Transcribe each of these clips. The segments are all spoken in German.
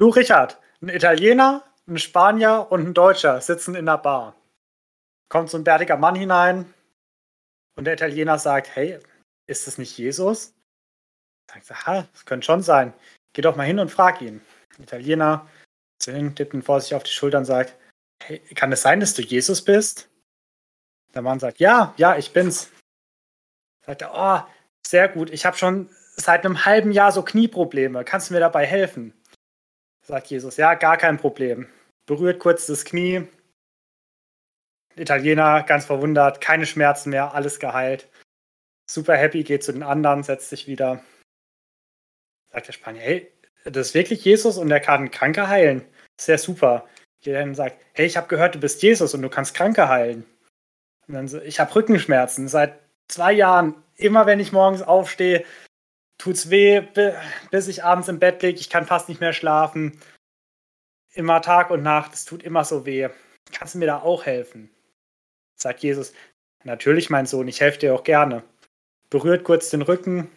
Du, Richard, ein Italiener, ein Spanier und ein Deutscher sitzen in der Bar. Kommt so ein bärtiger Mann hinein und der Italiener sagt, hey, ist das nicht Jesus? Sagt er, das könnte schon sein. Geh doch mal hin und frag ihn. Der Italiener tippt ihn vor sich auf die Schulter und sagt, hey, kann es sein, dass du Jesus bist? Der Mann sagt, ja, ja, ich bin's. Sagt er, oh, sehr gut, ich habe schon seit einem halben Jahr so Knieprobleme. Kannst du mir dabei helfen? Sagt Jesus, ja, gar kein Problem. Berührt kurz das Knie. Italiener, ganz verwundert, keine Schmerzen mehr, alles geheilt. Super happy, geht zu den anderen, setzt sich wieder. Sagt der Spanier, hey, das ist wirklich Jesus und er kann Kranke heilen. Sehr super. Der sagt, hey, ich habe gehört, du bist Jesus und du kannst Kranke heilen. Und dann so, ich habe Rückenschmerzen. Seit zwei Jahren, immer wenn ich morgens aufstehe, tut's weh, bis ich abends im Bett liege. Ich kann fast nicht mehr schlafen. Immer Tag und Nacht, es tut immer so weh. Kannst du mir da auch helfen? Sagt Jesus, natürlich, mein Sohn, ich helfe dir auch gerne. Berührt kurz den Rücken.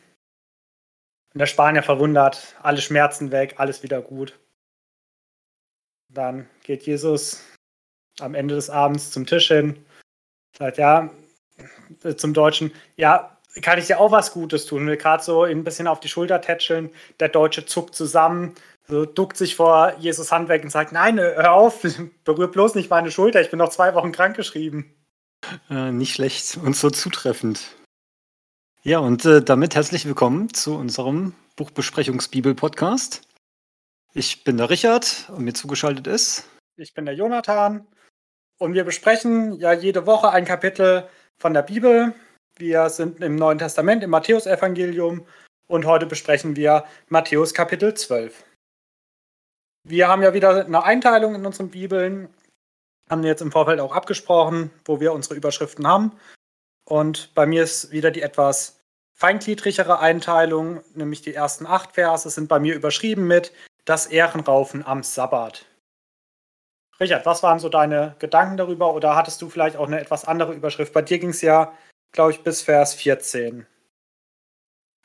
Und der Spanier verwundert, alle Schmerzen weg, alles wieder gut. Dann geht Jesus am Ende des Abends zum Tisch hin, sagt, ja, zum Deutschen, ja, kann ich dir auch was Gutes tun? Will gerade so ein bisschen auf die Schulter tätscheln. Der Deutsche zuckt zusammen, so duckt sich vor Jesus Hand weg und sagt: Nein, hör auf, berühr bloß nicht meine Schulter, ich bin noch zwei Wochen krankgeschrieben. Äh, nicht schlecht und so zutreffend. Ja, und äh, damit herzlich willkommen zu unserem Buchbesprechungsbibel-Podcast. Ich bin der Richard und mir zugeschaltet ist. Ich bin der Jonathan und wir besprechen ja jede Woche ein Kapitel von der Bibel. Wir sind im Neuen Testament, im Matthäusevangelium und heute besprechen wir Matthäus Kapitel 12. Wir haben ja wieder eine Einteilung in unseren Bibeln, haben jetzt im Vorfeld auch abgesprochen, wo wir unsere Überschriften haben. Und bei mir ist wieder die etwas feingliedrigere Einteilung, nämlich die ersten acht Verse sind bei mir überschrieben mit das Ehrenraufen am Sabbat. Richard, was waren so deine Gedanken darüber oder hattest du vielleicht auch eine etwas andere Überschrift? Bei dir ging es ja glaube ich, bis Vers 14.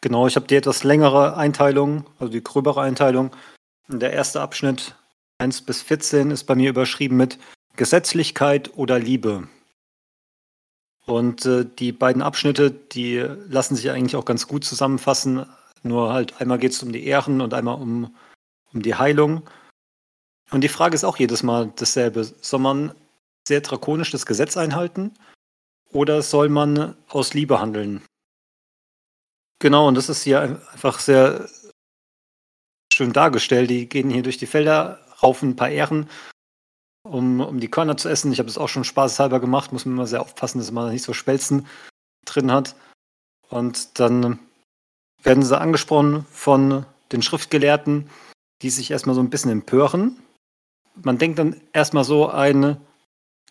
Genau, ich habe die etwas längere Einteilung, also die gröbere Einteilung. Der erste Abschnitt 1 bis 14 ist bei mir überschrieben mit Gesetzlichkeit oder Liebe. Und äh, die beiden Abschnitte, die lassen sich eigentlich auch ganz gut zusammenfassen. Nur halt einmal geht es um die Ehren und einmal um, um die Heilung. Und die Frage ist auch jedes Mal dasselbe. Soll man sehr drakonisch das Gesetz einhalten oder soll man aus Liebe handeln? Genau, und das ist hier einfach sehr schön dargestellt. Die gehen hier durch die Felder, raufen ein paar Ähren, um, um die Körner zu essen. Ich habe das auch schon spaßhalber gemacht, muss man immer sehr aufpassen, dass man nicht so Spelzen drin hat. Und dann werden sie angesprochen von den Schriftgelehrten, die sich erstmal so ein bisschen empören. Man denkt dann erstmal so, eine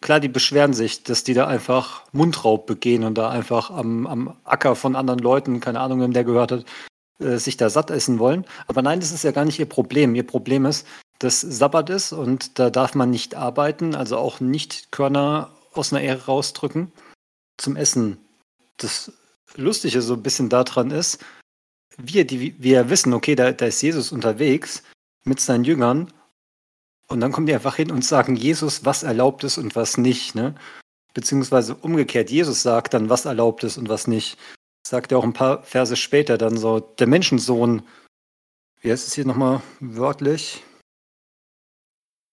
Klar, die beschweren sich, dass die da einfach Mundraub begehen und da einfach am, am Acker von anderen Leuten, keine Ahnung, wem der gehört hat, äh, sich da satt essen wollen. Aber nein, das ist ja gar nicht ihr Problem. Ihr Problem ist, dass Sabbat ist und da darf man nicht arbeiten, also auch nicht Körner aus einer Ehre rausdrücken zum Essen. Das Lustige so ein bisschen daran ist, wir, die wir wissen, okay, da, da ist Jesus unterwegs mit seinen Jüngern und dann kommen die einfach hin und sagen Jesus, was erlaubt ist und was nicht. Ne? Beziehungsweise umgekehrt, Jesus sagt dann, was erlaubt ist und was nicht. Sagt er auch ein paar Verse später dann so, der Menschensohn, wie heißt es hier nochmal wörtlich?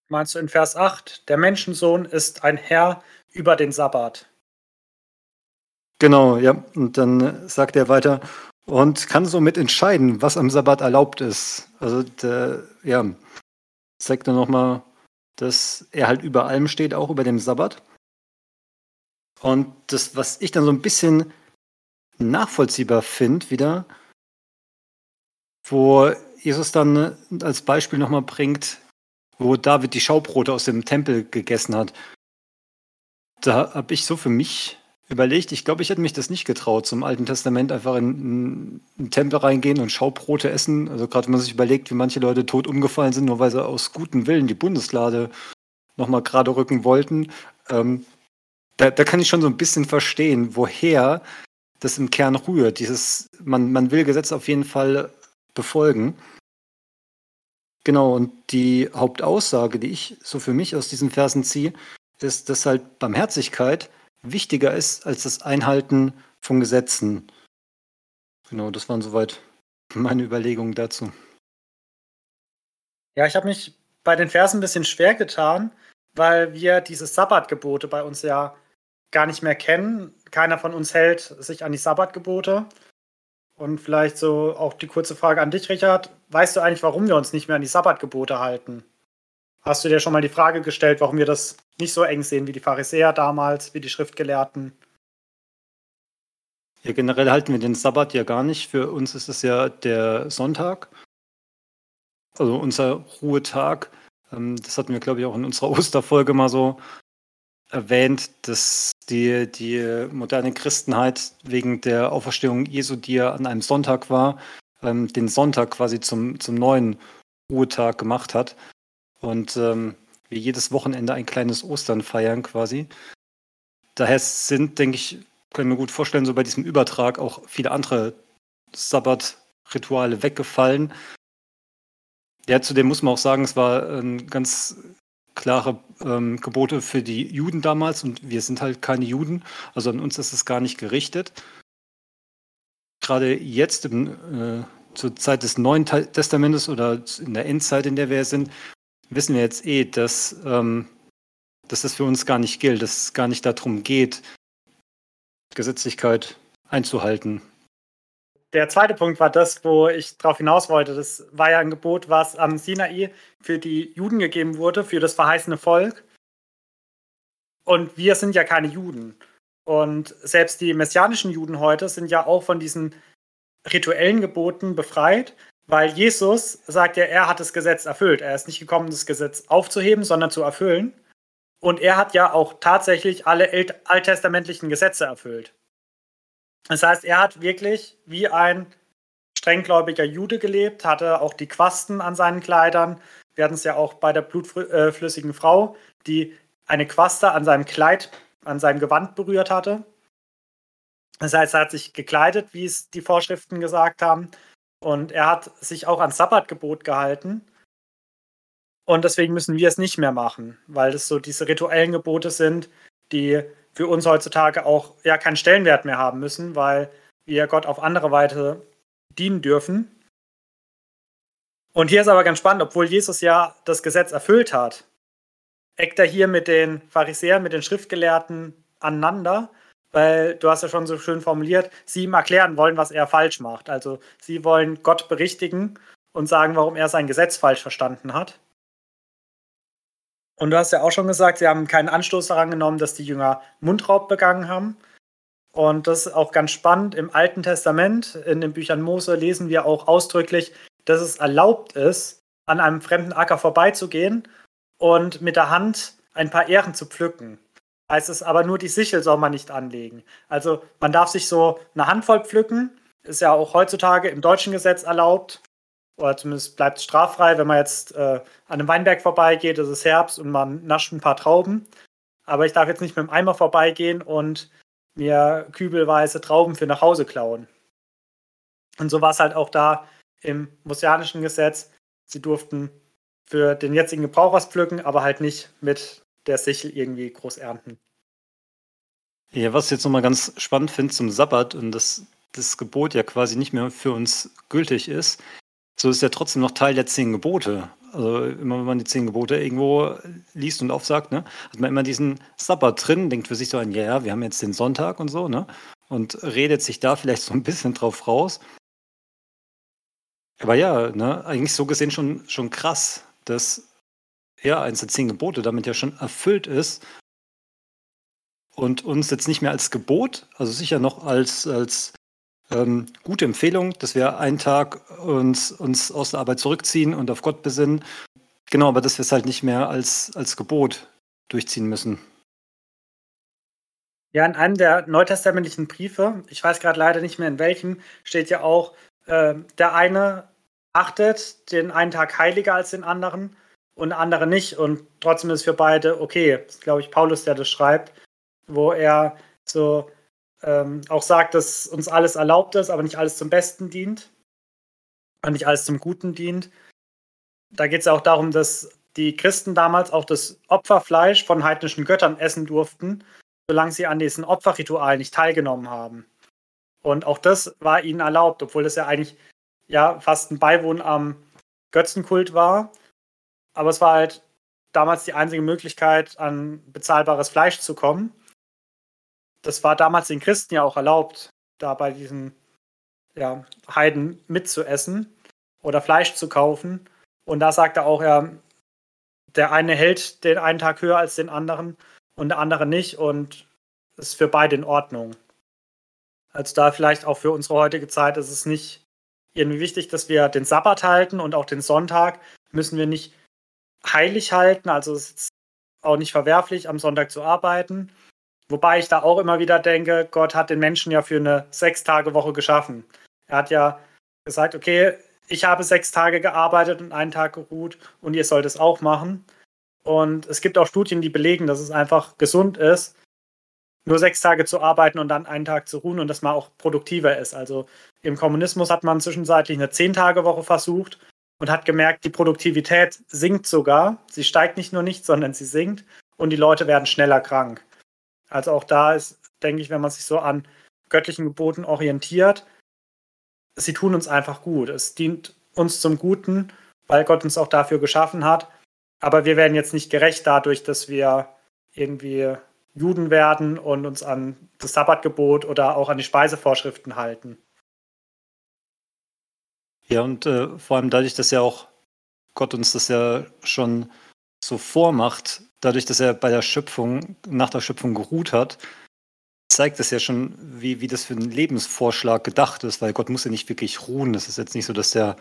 Meinst du in Vers 8, der Menschensohn ist ein Herr über den Sabbat. Genau, ja. Und dann sagt er weiter und kann somit entscheiden, was am Sabbat erlaubt ist. Also, der, ja, zeigt dann nochmal, dass er halt über allem steht, auch über dem Sabbat. Und das, was ich dann so ein bisschen nachvollziehbar finde, wieder, wo Jesus dann als Beispiel nochmal bringt, wo David die Schaubrote aus dem Tempel gegessen hat. Da habe ich so für mich überlegt, ich glaube, ich hätte mich das nicht getraut, zum Alten Testament einfach in, einen Tempel reingehen und Schaubrote essen. Also gerade wenn man sich überlegt, wie manche Leute tot umgefallen sind, nur weil sie aus gutem Willen die Bundeslade nochmal gerade rücken wollten. Ähm, da, da kann ich schon so ein bisschen verstehen, woher das im Kern rührt. Dieses, man, man will Gesetze auf jeden Fall befolgen. Genau, und die Hauptaussage, die ich so für mich aus diesen Versen ziehe, ist, dass halt Barmherzigkeit wichtiger ist als das Einhalten von Gesetzen. Genau, das waren soweit meine Überlegungen dazu. Ja, ich habe mich bei den Versen ein bisschen schwer getan, weil wir diese Sabbatgebote bei uns ja gar nicht mehr kennen. Keiner von uns hält sich an die Sabbatgebote. Und vielleicht so auch die kurze Frage an dich, Richard. Weißt du eigentlich, warum wir uns nicht mehr an die Sabbatgebote halten? Hast du dir schon mal die Frage gestellt, warum wir das nicht so eng sehen wie die Pharisäer damals, wie die Schriftgelehrten? Ja, generell halten wir den Sabbat ja gar nicht. Für uns ist es ja der Sonntag, also unser Ruhetag. Ähm, das hatten wir, glaube ich, auch in unserer Osterfolge mal so erwähnt, dass die, die moderne Christenheit wegen der Auferstehung Jesu, die ja an einem Sonntag war, ähm, den Sonntag quasi zum, zum neuen Ruhetag gemacht hat. Und ähm, wir jedes Wochenende ein kleines Ostern feiern quasi. Daher sind, denke ich, können mir gut vorstellen, so bei diesem Übertrag auch viele andere Sabbat-Rituale weggefallen. Ja, zudem muss man auch sagen, es war ein ganz klare ähm, Gebote für die Juden damals und wir sind halt keine Juden, also an uns ist es gar nicht gerichtet. Gerade jetzt im, äh, zur Zeit des Neuen Testamentes oder in der Endzeit, in der wir sind, wissen wir jetzt eh, dass, ähm, dass das für uns gar nicht gilt, dass es gar nicht darum geht, Gesetzlichkeit einzuhalten. Der zweite Punkt war das, wo ich darauf hinaus wollte. Das war ja ein Gebot, was am Sinai für die Juden gegeben wurde, für das verheißene Volk. Und wir sind ja keine Juden. Und selbst die messianischen Juden heute sind ja auch von diesen rituellen Geboten befreit, weil Jesus sagt ja, er hat das Gesetz erfüllt. Er ist nicht gekommen, das Gesetz aufzuheben, sondern zu erfüllen. Und er hat ja auch tatsächlich alle alttestamentlichen Gesetze erfüllt. Das heißt, er hat wirklich wie ein strenggläubiger Jude gelebt, hatte auch die Quasten an seinen Kleidern. Wir hatten es ja auch bei der blutflüssigen Frau, die eine Quaste an seinem Kleid, an seinem Gewand berührt hatte. Das heißt, er hat sich gekleidet, wie es die Vorschriften gesagt haben. Und er hat sich auch ans Sabbatgebot gehalten. Und deswegen müssen wir es nicht mehr machen, weil es so diese rituellen Gebote sind, die für uns heutzutage auch ja keinen Stellenwert mehr haben müssen, weil wir Gott auf andere Weise dienen dürfen. Und hier ist aber ganz spannend, obwohl Jesus ja das Gesetz erfüllt hat, eckt er hier mit den Pharisäern, mit den Schriftgelehrten aneinander, weil du hast ja schon so schön formuliert, sie ihm erklären wollen, was er falsch macht. Also sie wollen Gott berichtigen und sagen, warum er sein Gesetz falsch verstanden hat. Und du hast ja auch schon gesagt, sie haben keinen Anstoß daran genommen, dass die Jünger Mundraub begangen haben. Und das ist auch ganz spannend. Im Alten Testament, in den Büchern Mose, lesen wir auch ausdrücklich, dass es erlaubt ist, an einem fremden Acker vorbeizugehen und mit der Hand ein paar Ähren zu pflücken. Heißt es aber nur, die Sichel soll man nicht anlegen. Also man darf sich so eine Handvoll pflücken, ist ja auch heutzutage im deutschen Gesetz erlaubt oder zumindest bleibt es straffrei, wenn man jetzt äh, an einem Weinberg vorbeigeht, es ist Herbst und man nascht ein paar Trauben. Aber ich darf jetzt nicht mit dem Eimer vorbeigehen und mir kübelweise Trauben für nach Hause klauen. Und so war es halt auch da im mosianischen Gesetz. Sie durften für den jetzigen Gebrauch was pflücken, aber halt nicht mit der Sichel irgendwie groß ernten. Ja, was ich jetzt nochmal ganz spannend finde zum Sabbat und dass das Gebot ja quasi nicht mehr für uns gültig ist, so ist ja trotzdem noch Teil der zehn Gebote. Also immer wenn man die zehn Gebote irgendwo liest und aufsagt, ne, hat man immer diesen Sabbat drin, denkt für sich so ein, ja, wir haben jetzt den Sonntag und so, ne? Und redet sich da vielleicht so ein bisschen drauf raus. Aber ja, ne, eigentlich so gesehen schon, schon krass, dass ja, eins der zehn Gebote damit ja schon erfüllt ist und uns jetzt nicht mehr als Gebot, also sicher noch als, als ähm, gute Empfehlung, dass wir einen Tag uns, uns aus der Arbeit zurückziehen und auf Gott besinnen. Genau, aber dass wir es halt nicht mehr als, als Gebot durchziehen müssen. Ja, in einem der neutestamentlichen Briefe, ich weiß gerade leider nicht mehr in welchem, steht ja auch, äh, der eine achtet den einen Tag heiliger als den anderen und der andere nicht. Und trotzdem ist für beide okay. Das ist, glaube ich, Paulus, der das schreibt, wo er so ähm, auch sagt, dass uns alles erlaubt ist, aber nicht alles zum Besten dient und nicht alles zum Guten dient. da geht es ja auch darum, dass die Christen damals auch das Opferfleisch von heidnischen Göttern essen durften, solange sie an diesen Opferritualen nicht teilgenommen haben. Und auch das war ihnen erlaubt, obwohl das ja eigentlich ja fast ein Beiwohn am Götzenkult war. Aber es war halt damals die einzige Möglichkeit, an bezahlbares Fleisch zu kommen. Das war damals den Christen ja auch erlaubt, da bei diesen ja, Heiden mitzuessen oder Fleisch zu kaufen. Und da sagt er auch, ja, der eine hält den einen Tag höher als den anderen und der andere nicht und ist für beide in Ordnung. Also da vielleicht auch für unsere heutige Zeit ist es nicht irgendwie wichtig, dass wir den Sabbat halten und auch den Sonntag müssen wir nicht heilig halten. Also es ist auch nicht verwerflich, am Sonntag zu arbeiten. Wobei ich da auch immer wieder denke, Gott hat den Menschen ja für eine Sechs-Tage-Woche geschaffen. Er hat ja gesagt, okay, ich habe sechs Tage gearbeitet und einen Tag geruht und ihr sollt es auch machen. Und es gibt auch Studien, die belegen, dass es einfach gesund ist, nur sechs Tage zu arbeiten und dann einen Tag zu ruhen und dass man auch produktiver ist. Also im Kommunismus hat man zwischenzeitlich eine Zehn-Tage-Woche versucht und hat gemerkt, die Produktivität sinkt sogar. Sie steigt nicht nur nicht, sondern sie sinkt und die Leute werden schneller krank. Also auch da ist, denke ich, wenn man sich so an göttlichen Geboten orientiert, sie tun uns einfach gut. Es dient uns zum Guten, weil Gott uns auch dafür geschaffen hat. Aber wir werden jetzt nicht gerecht dadurch, dass wir irgendwie Juden werden und uns an das Sabbatgebot oder auch an die Speisevorschriften halten. Ja, und äh, vor allem dadurch, dass ja auch Gott uns das ja schon so vormacht, dadurch, dass er bei der Schöpfung, nach der Schöpfung geruht hat, zeigt es ja schon, wie, wie das für einen Lebensvorschlag gedacht ist, weil Gott muss ja nicht wirklich ruhen. Das ist jetzt nicht so, dass der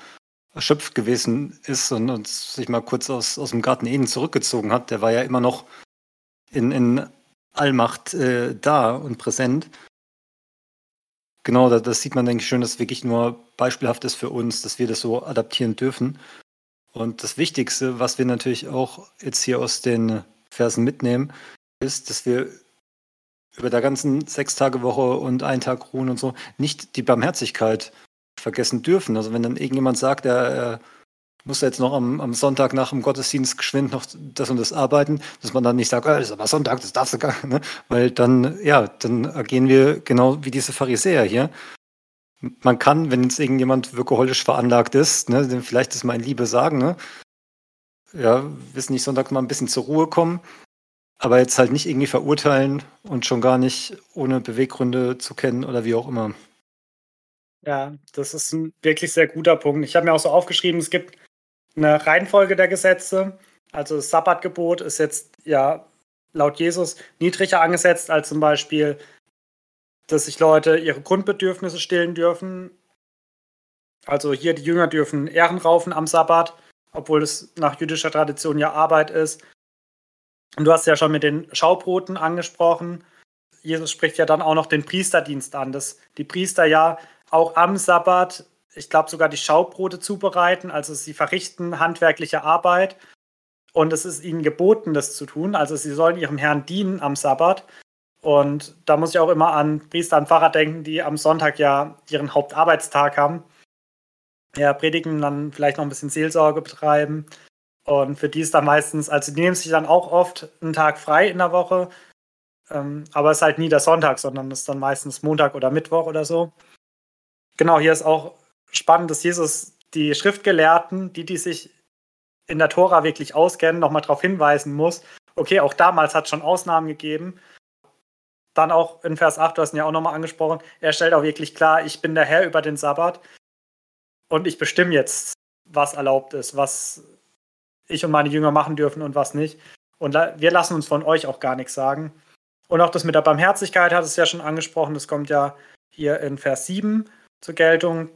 erschöpft gewesen ist und, und sich mal kurz aus, aus dem Garten Eden zurückgezogen hat. Der war ja immer noch in, in Allmacht äh, da und präsent. Genau, das, das sieht man, denke ich, schön, dass es wirklich nur beispielhaft ist für uns, dass wir das so adaptieren dürfen. Und das Wichtigste, was wir natürlich auch jetzt hier aus den Versen mitnehmen, ist, dass wir über der ganzen Sechs-Tage-Woche und einen Tag ruhen und so nicht die Barmherzigkeit vergessen dürfen. Also wenn dann irgendjemand sagt, er muss jetzt noch am, am, Sonntag nach dem Gottesdienst geschwind noch das und das arbeiten, dass man dann nicht sagt, oh, das ist aber Sonntag, das darfst du gar nicht, ne? weil dann, ja, dann agieren wir genau wie diese Pharisäer hier. Man kann, wenn jetzt irgendjemand wirkeholisch veranlagt ist, ne, vielleicht das mal in Liebe sagen, ne? ja, wissen nicht, Sonntag mal ein bisschen zur Ruhe kommen, aber jetzt halt nicht irgendwie verurteilen und schon gar nicht ohne Beweggründe zu kennen oder wie auch immer. Ja, das ist ein wirklich sehr guter Punkt. Ich habe mir auch so aufgeschrieben, es gibt eine Reihenfolge der Gesetze. Also das Sabbatgebot ist jetzt ja laut Jesus niedriger angesetzt als zum Beispiel, dass sich Leute ihre Grundbedürfnisse stillen dürfen. Also hier die Jünger dürfen Ehren raufen am Sabbat, obwohl es nach jüdischer Tradition ja Arbeit ist. Und du hast ja schon mit den Schaubroten angesprochen. Jesus spricht ja dann auch noch den Priesterdienst an, dass die Priester ja auch am Sabbat, ich glaube sogar die Schaubrote zubereiten, also sie verrichten handwerkliche Arbeit und es ist ihnen geboten, das zu tun. Also sie sollen ihrem Herrn dienen am Sabbat. Und da muss ich auch immer an Priester und Pfarrer denken, die am Sonntag ja ihren Hauptarbeitstag haben. Ja, predigen, dann vielleicht noch ein bisschen Seelsorge betreiben. Und für die ist dann meistens, also die nehmen sich dann auch oft einen Tag frei in der Woche, ähm, aber es ist halt nie der Sonntag, sondern es ist dann meistens Montag oder Mittwoch oder so. Genau, hier ist auch spannend, dass Jesus die Schriftgelehrten, die, die sich in der Tora wirklich auskennen, nochmal darauf hinweisen muss, okay, auch damals hat es schon Ausnahmen gegeben. Dann auch in Vers 8, du hast ihn ja auch nochmal angesprochen, er stellt auch wirklich klar, ich bin der Herr über den Sabbat und ich bestimme jetzt, was erlaubt ist, was ich und meine Jünger machen dürfen und was nicht. Und wir lassen uns von euch auch gar nichts sagen. Und auch das mit der Barmherzigkeit hat es ja schon angesprochen. Das kommt ja hier in Vers 7 zur Geltung.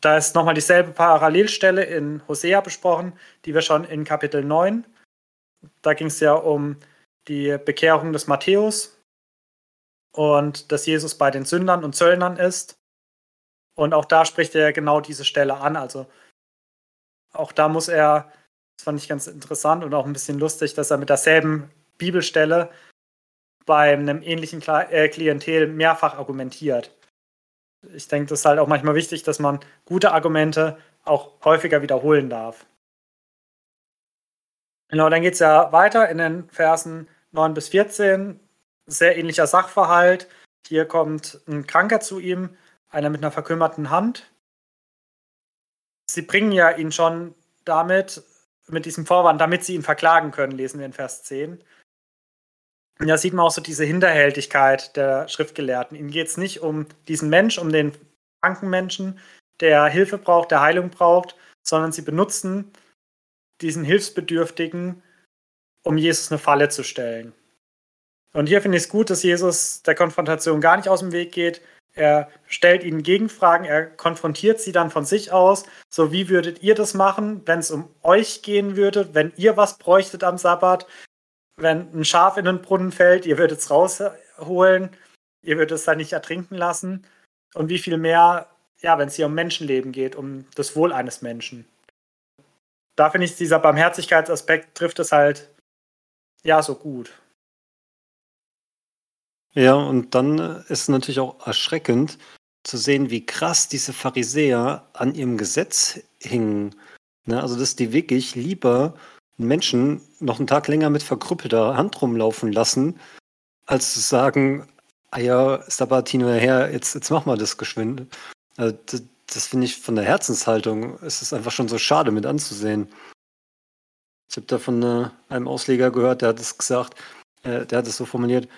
Da ist nochmal dieselbe Parallelstelle in Hosea besprochen, die wir schon in Kapitel 9. Da ging es ja um die Bekehrung des Matthäus und dass Jesus bei den Sündern und Zöllnern ist. Und auch da spricht er genau diese Stelle an. Also auch da muss er das fand ich ganz interessant und auch ein bisschen lustig, dass er mit derselben Bibelstelle bei einem ähnlichen äh, Klientel mehrfach argumentiert. Ich denke, das ist halt auch manchmal wichtig, dass man gute Argumente auch häufiger wiederholen darf. Genau, dann geht es ja weiter in den Versen 9 bis 14. Sehr ähnlicher Sachverhalt. Hier kommt ein Kranker zu ihm, einer mit einer verkümmerten Hand. Sie bringen ja ihn schon damit, mit diesem Vorwand, damit sie ihn verklagen können, lesen wir in Vers 10. Und da sieht man auch so diese Hinterhältigkeit der Schriftgelehrten. Ihnen geht es nicht um diesen Mensch, um den kranken Menschen, der Hilfe braucht, der Heilung braucht, sondern sie benutzen diesen Hilfsbedürftigen, um Jesus eine Falle zu stellen. Und hier finde ich es gut, dass Jesus der Konfrontation gar nicht aus dem Weg geht. Er stellt ihnen Gegenfragen, er konfrontiert sie dann von sich aus. So, wie würdet ihr das machen, wenn es um euch gehen würde, wenn ihr was bräuchtet am Sabbat? Wenn ein Schaf in den Brunnen fällt, ihr würdet es rausholen, ihr würdet es dann nicht ertrinken lassen. Und wie viel mehr, ja, wenn es hier um Menschenleben geht, um das Wohl eines Menschen. Da finde ich, dieser Barmherzigkeitsaspekt trifft es halt, ja, so gut. Ja, und dann ist natürlich auch erschreckend zu sehen, wie krass diese Pharisäer an ihrem Gesetz hingen. Ne? Also, dass die wirklich lieber Menschen noch einen Tag länger mit verkrüppelter Hand rumlaufen lassen, als zu sagen, ah ja, Sabatino her, jetzt, jetzt mach mal das geschwind. Also, das, das finde ich von der Herzenshaltung, es ist einfach schon so schade mit anzusehen. Ich habe da von äh, einem Ausleger gehört, der hat es gesagt, äh, der hat es so formuliert,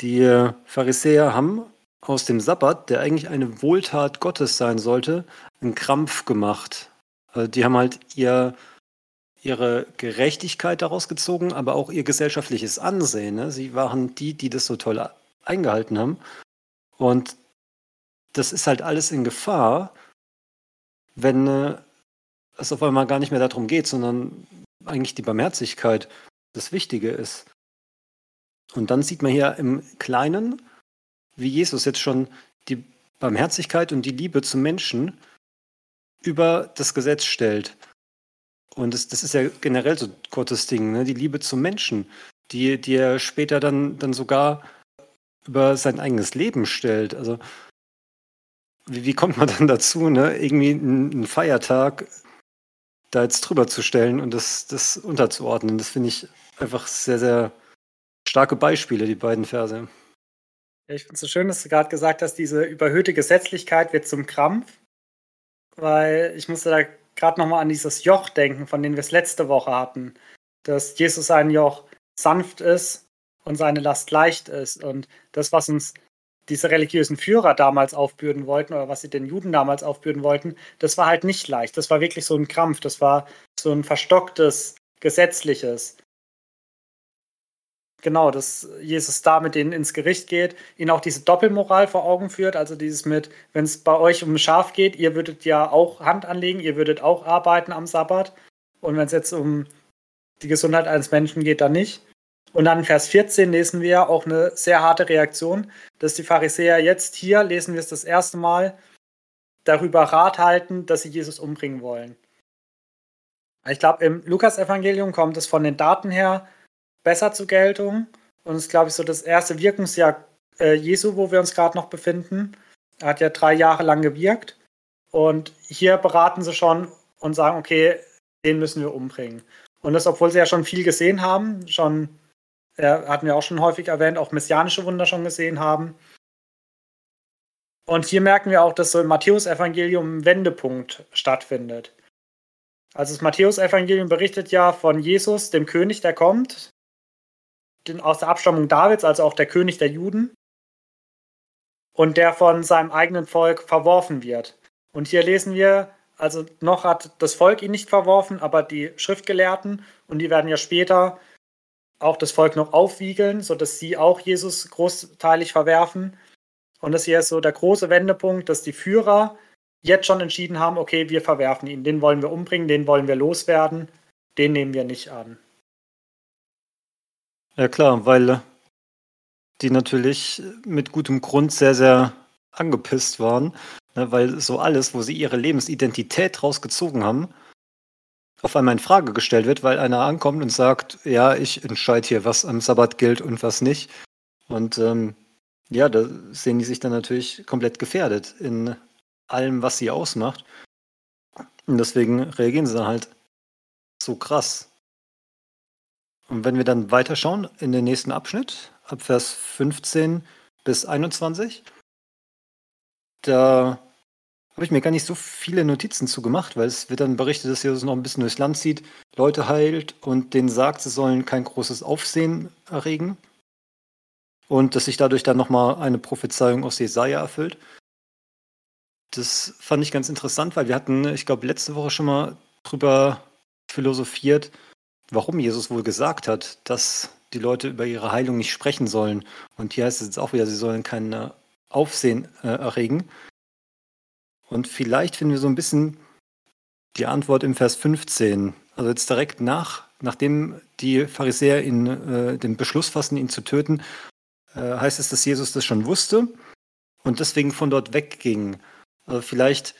die Pharisäer haben aus dem Sabbat, der eigentlich eine Wohltat Gottes sein sollte, einen Krampf gemacht. Also die haben halt ihr, ihre Gerechtigkeit daraus gezogen, aber auch ihr gesellschaftliches Ansehen. Ne? Sie waren die, die das so toll eingehalten haben. Und das ist halt alles in Gefahr, wenn äh, es auf einmal gar nicht mehr darum geht, sondern eigentlich die Barmherzigkeit das Wichtige ist. Und dann sieht man hier im Kleinen, wie Jesus jetzt schon die Barmherzigkeit und die Liebe zum Menschen über das Gesetz stellt. Und das, das ist ja generell so Gottes Ding, ne? die Liebe zum Menschen, die, die er später dann, dann sogar über sein eigenes Leben stellt. Also wie, wie kommt man dann dazu, ne? irgendwie einen Feiertag da jetzt drüber zu stellen und das, das unterzuordnen? Das finde ich einfach sehr, sehr starke Beispiele, die beiden Verse. Ja, ich finde es so schön, dass du gerade gesagt hast, diese überhöhte Gesetzlichkeit wird zum Krampf, weil ich musste da gerade nochmal an dieses Joch denken, von dem wir es letzte Woche hatten, dass Jesus sein Joch sanft ist und seine Last leicht ist. Und das, was uns diese religiösen Führer damals aufbürden wollten oder was sie den Juden damals aufbürden wollten, das war halt nicht leicht. Das war wirklich so ein Krampf. Das war so ein verstocktes, gesetzliches genau, dass Jesus da mit denen ins Gericht geht, ihnen auch diese Doppelmoral vor Augen führt, also dieses mit, wenn es bei euch um ein Schaf geht, ihr würdet ja auch Hand anlegen, ihr würdet auch arbeiten am Sabbat. Und wenn es jetzt um die Gesundheit eines Menschen geht, dann nicht. Und dann in Vers 14 lesen wir auch eine sehr harte Reaktion, dass die Pharisäer jetzt hier, lesen wir es das erste Mal, darüber Rat halten, dass sie Jesus umbringen wollen. Ich glaube, im Lukas-Evangelium kommt es von den Daten her besser zur Geltung. Und ist, glaube ich, so das erste Wirkungsjahr äh, Jesu, wo wir uns gerade noch befinden. Er hat ja drei Jahre lang gewirkt. Und hier beraten sie schon und sagen, okay, den müssen wir umbringen. Und das, obwohl sie ja schon viel gesehen haben, schon, äh, hatten wir auch schon häufig erwähnt, auch messianische Wunder schon gesehen haben. Und hier merken wir auch, dass so im Matthäus-Evangelium ein Wendepunkt stattfindet. Also das Matthäus-Evangelium berichtet ja von Jesus, dem König, der kommt, den, aus der Abstammung Davids, also auch der König der Juden, und der von seinem eigenen Volk verworfen wird. Und hier lesen wir, also noch hat das Volk ihn nicht verworfen, aber die Schriftgelehrten, und die werden ja später auch das Volk noch aufwiegeln, sodass sie auch Jesus großteilig verwerfen. Und das hier ist so der große Wendepunkt, dass die Führer jetzt schon entschieden haben, okay, wir verwerfen ihn, den wollen wir umbringen, den wollen wir loswerden, den nehmen wir nicht an. Ja klar, weil die natürlich mit gutem Grund sehr, sehr angepisst waren, ne, weil so alles, wo sie ihre Lebensidentität rausgezogen haben, auf einmal in Frage gestellt wird, weil einer ankommt und sagt, ja, ich entscheide hier, was am Sabbat gilt und was nicht. Und ähm, ja, da sehen die sich dann natürlich komplett gefährdet in allem, was sie ausmacht. Und deswegen reagieren sie dann halt so krass. Und wenn wir dann weiterschauen in den nächsten Abschnitt, ab Vers 15 bis 21, da habe ich mir gar nicht so viele Notizen zu gemacht, weil es wird dann berichtet, dass Jesus noch ein bisschen durchs Land zieht, Leute heilt und denen sagt, sie sollen kein großes Aufsehen erregen. Und dass sich dadurch dann nochmal eine Prophezeiung aus Jesaja erfüllt. Das fand ich ganz interessant, weil wir hatten, ich glaube, letzte Woche schon mal drüber philosophiert, warum Jesus wohl gesagt hat, dass die Leute über ihre Heilung nicht sprechen sollen. Und hier heißt es jetzt auch wieder, sie sollen kein Aufsehen äh, erregen. Und vielleicht finden wir so ein bisschen die Antwort im Vers 15. Also jetzt direkt nach, nachdem die Pharisäer ihn, äh, den Beschluss fassen, ihn zu töten, äh, heißt es, dass Jesus das schon wusste und deswegen von dort wegging. Also vielleicht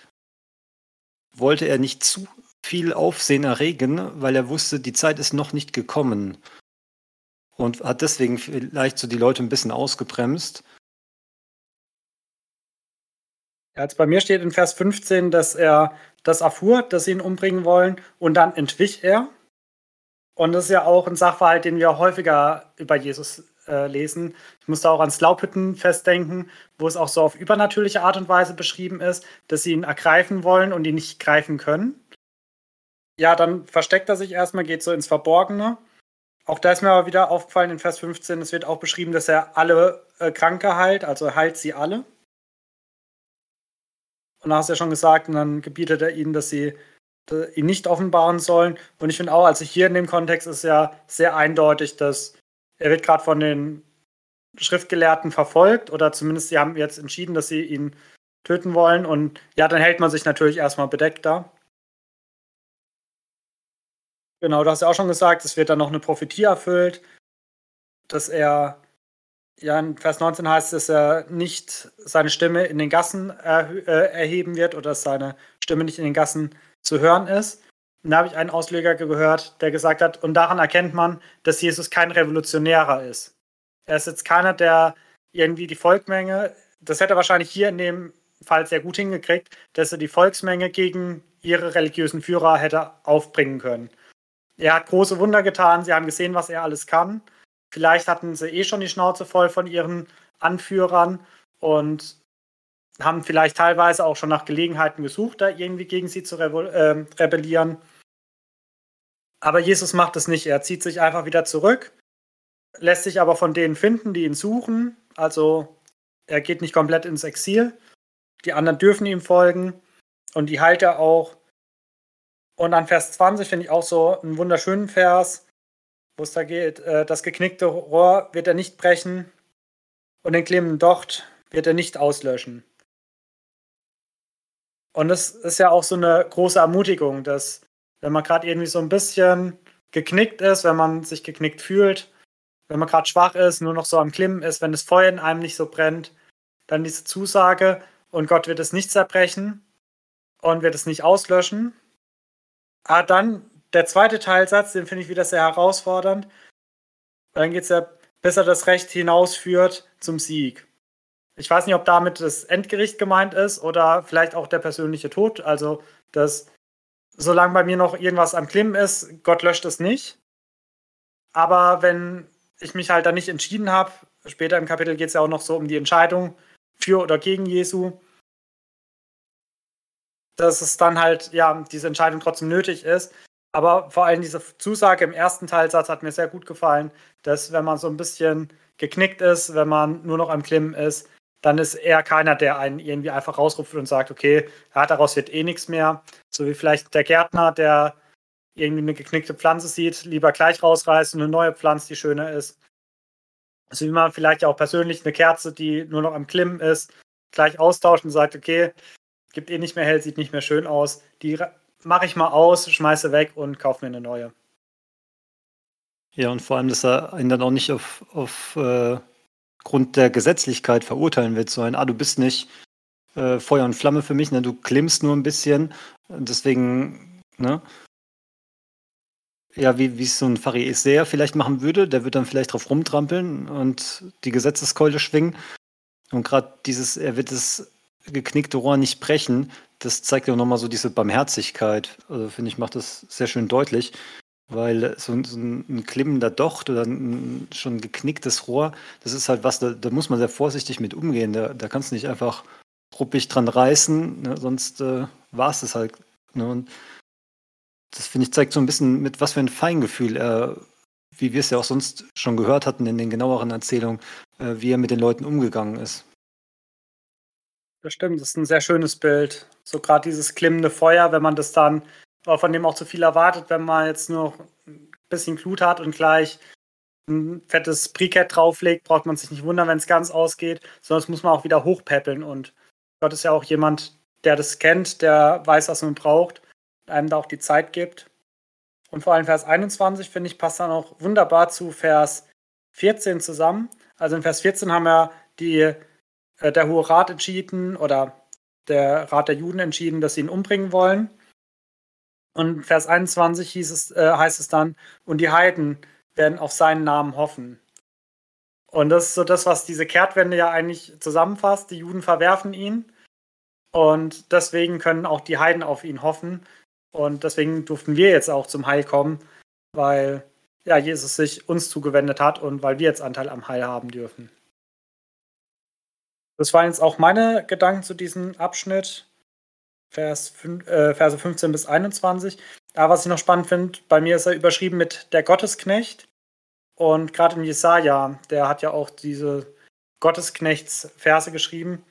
wollte er nicht zu viel Aufsehen erregen, weil er wusste, die Zeit ist noch nicht gekommen. Und hat deswegen vielleicht so die Leute ein bisschen ausgebremst. Als bei mir steht in Vers 15, dass er das erfuhr, dass sie ihn umbringen wollen und dann entwich er. Und das ist ja auch ein Sachverhalt, den wir häufiger über Jesus äh, lesen. Ich musste auch ans Laubhüttenfest denken, wo es auch so auf übernatürliche Art und Weise beschrieben ist, dass sie ihn ergreifen wollen und ihn nicht greifen können. Ja, dann versteckt er sich erstmal, geht so ins Verborgene. Auch da ist mir aber wieder aufgefallen in Vers 15, es wird auch beschrieben, dass er alle äh, Kranke heilt, also heilt sie alle. Und da hast du ja schon gesagt, und dann gebietet er ihnen, dass sie äh, ihn nicht offenbaren sollen. Und ich finde auch, also hier in dem Kontext ist ja sehr eindeutig, dass er wird gerade von den Schriftgelehrten verfolgt oder zumindest sie haben jetzt entschieden, dass sie ihn töten wollen. Und ja, dann hält man sich natürlich erstmal bedeckt da. Genau, du hast ja auch schon gesagt, es wird dann noch eine Prophetie erfüllt, dass er ja, in Vers 19 heißt es, dass er nicht seine Stimme in den Gassen er, äh, erheben wird oder dass seine Stimme nicht in den Gassen zu hören ist. Und da habe ich einen Ausleger gehört, der gesagt hat, und daran erkennt man, dass Jesus kein Revolutionärer ist. Er ist jetzt keiner, der irgendwie die Volksmenge, das hätte er wahrscheinlich hier in dem Fall sehr gut hingekriegt, dass er die Volksmenge gegen ihre religiösen Führer hätte aufbringen können. Er hat große Wunder getan, sie haben gesehen, was er alles kann. Vielleicht hatten sie eh schon die Schnauze voll von ihren Anführern und haben vielleicht teilweise auch schon nach Gelegenheiten gesucht, da irgendwie gegen sie zu äh, rebellieren. Aber Jesus macht es nicht. Er zieht sich einfach wieder zurück, lässt sich aber von denen finden, die ihn suchen. Also er geht nicht komplett ins Exil. Die anderen dürfen ihm folgen und die heilt er auch. Und an Vers 20 finde ich auch so einen wunderschönen Vers wo es da geht, äh, das geknickte Rohr wird er nicht brechen und den klemmenden Docht wird er nicht auslöschen. Und das ist ja auch so eine große Ermutigung, dass wenn man gerade irgendwie so ein bisschen geknickt ist, wenn man sich geknickt fühlt, wenn man gerade schwach ist, nur noch so am Klimmen ist, wenn das Feuer in einem nicht so brennt, dann diese Zusage und Gott wird es nicht zerbrechen und wird es nicht auslöschen. Aber dann der zweite Teilsatz, den finde ich wieder sehr herausfordernd. Dann geht es ja, bis er das Recht hinausführt zum Sieg. Ich weiß nicht, ob damit das Endgericht gemeint ist oder vielleicht auch der persönliche Tod. Also, dass solange bei mir noch irgendwas am Klimmen ist, Gott löscht es nicht. Aber wenn ich mich halt dann nicht entschieden habe, später im Kapitel geht es ja auch noch so um die Entscheidung für oder gegen Jesu, dass es dann halt, ja, diese Entscheidung trotzdem nötig ist. Aber vor allem diese Zusage im ersten Teilsatz hat mir sehr gut gefallen, dass wenn man so ein bisschen geknickt ist, wenn man nur noch am Klimmen ist, dann ist er keiner, der einen irgendwie einfach rausruft und sagt, okay, ja, daraus wird eh nichts mehr. So wie vielleicht der Gärtner, der irgendwie eine geknickte Pflanze sieht, lieber gleich rausreißt und eine neue Pflanze, die schöner ist. Also wie man vielleicht auch persönlich eine Kerze, die nur noch am Klimmen ist, gleich austauscht und sagt, okay, gibt eh nicht mehr hell, sieht nicht mehr schön aus. Die mache ich mal aus, schmeiße weg und kaufe mir eine neue. Ja, und vor allem, dass er einen dann auch nicht auf, auf äh, Grund der Gesetzlichkeit verurteilen wird, sondern, ah, du bist nicht äh, Feuer und Flamme für mich, ne? du klimmst nur ein bisschen. Deswegen, ne? Ja, wie es so ein Pharisäer vielleicht machen würde, der wird dann vielleicht drauf rumtrampeln und die Gesetzeskeule schwingen. Und gerade dieses, er wird das geknickte Rohr nicht brechen, das zeigt ja nochmal so diese Barmherzigkeit. Also finde ich, macht das sehr schön deutlich. Weil so, so ein, klimmender Docht oder ein schon geknicktes Rohr, das ist halt was, da, da muss man sehr vorsichtig mit umgehen. Da, da kannst du nicht einfach ruppig dran reißen, ne? sonst äh, war es das halt. Ne? Und das finde ich zeigt so ein bisschen mit was für ein Feingefühl er, wie wir es ja auch sonst schon gehört hatten in den genaueren Erzählungen, äh, wie er mit den Leuten umgegangen ist. Das stimmt, das ist ein sehr schönes Bild. So gerade dieses klimmende Feuer, wenn man das dann, von dem auch zu viel erwartet, wenn man jetzt nur ein bisschen Glut hat und gleich ein fettes Brikett drauflegt, braucht man sich nicht wundern, wenn es ganz ausgeht, sondern das muss man auch wieder hochpäppeln. Und Gott ist ja auch jemand, der das kennt, der weiß, was man braucht, einem da auch die Zeit gibt. Und vor allem Vers 21, finde ich, passt dann auch wunderbar zu Vers 14 zusammen. Also in Vers 14 haben wir die äh, der Hohe Rat entschieden oder der Rat der Juden entschieden, dass sie ihn umbringen wollen. Und Vers 21 hieß es, äh, heißt es dann, und die Heiden werden auf seinen Namen hoffen. Und das ist so das, was diese Kehrtwende ja eigentlich zusammenfasst. Die Juden verwerfen ihn und deswegen können auch die Heiden auf ihn hoffen. Und deswegen durften wir jetzt auch zum Heil kommen, weil ja Jesus sich uns zugewendet hat und weil wir jetzt Anteil am Heil haben dürfen. Das waren jetzt auch meine Gedanken zu diesem Abschnitt, Vers 5, äh, Verse 15 bis 21. Da, was ich noch spannend finde, bei mir ist er überschrieben mit der Gottesknecht. Und gerade in Jesaja, der hat ja auch diese Gottesknechts-Verse geschrieben.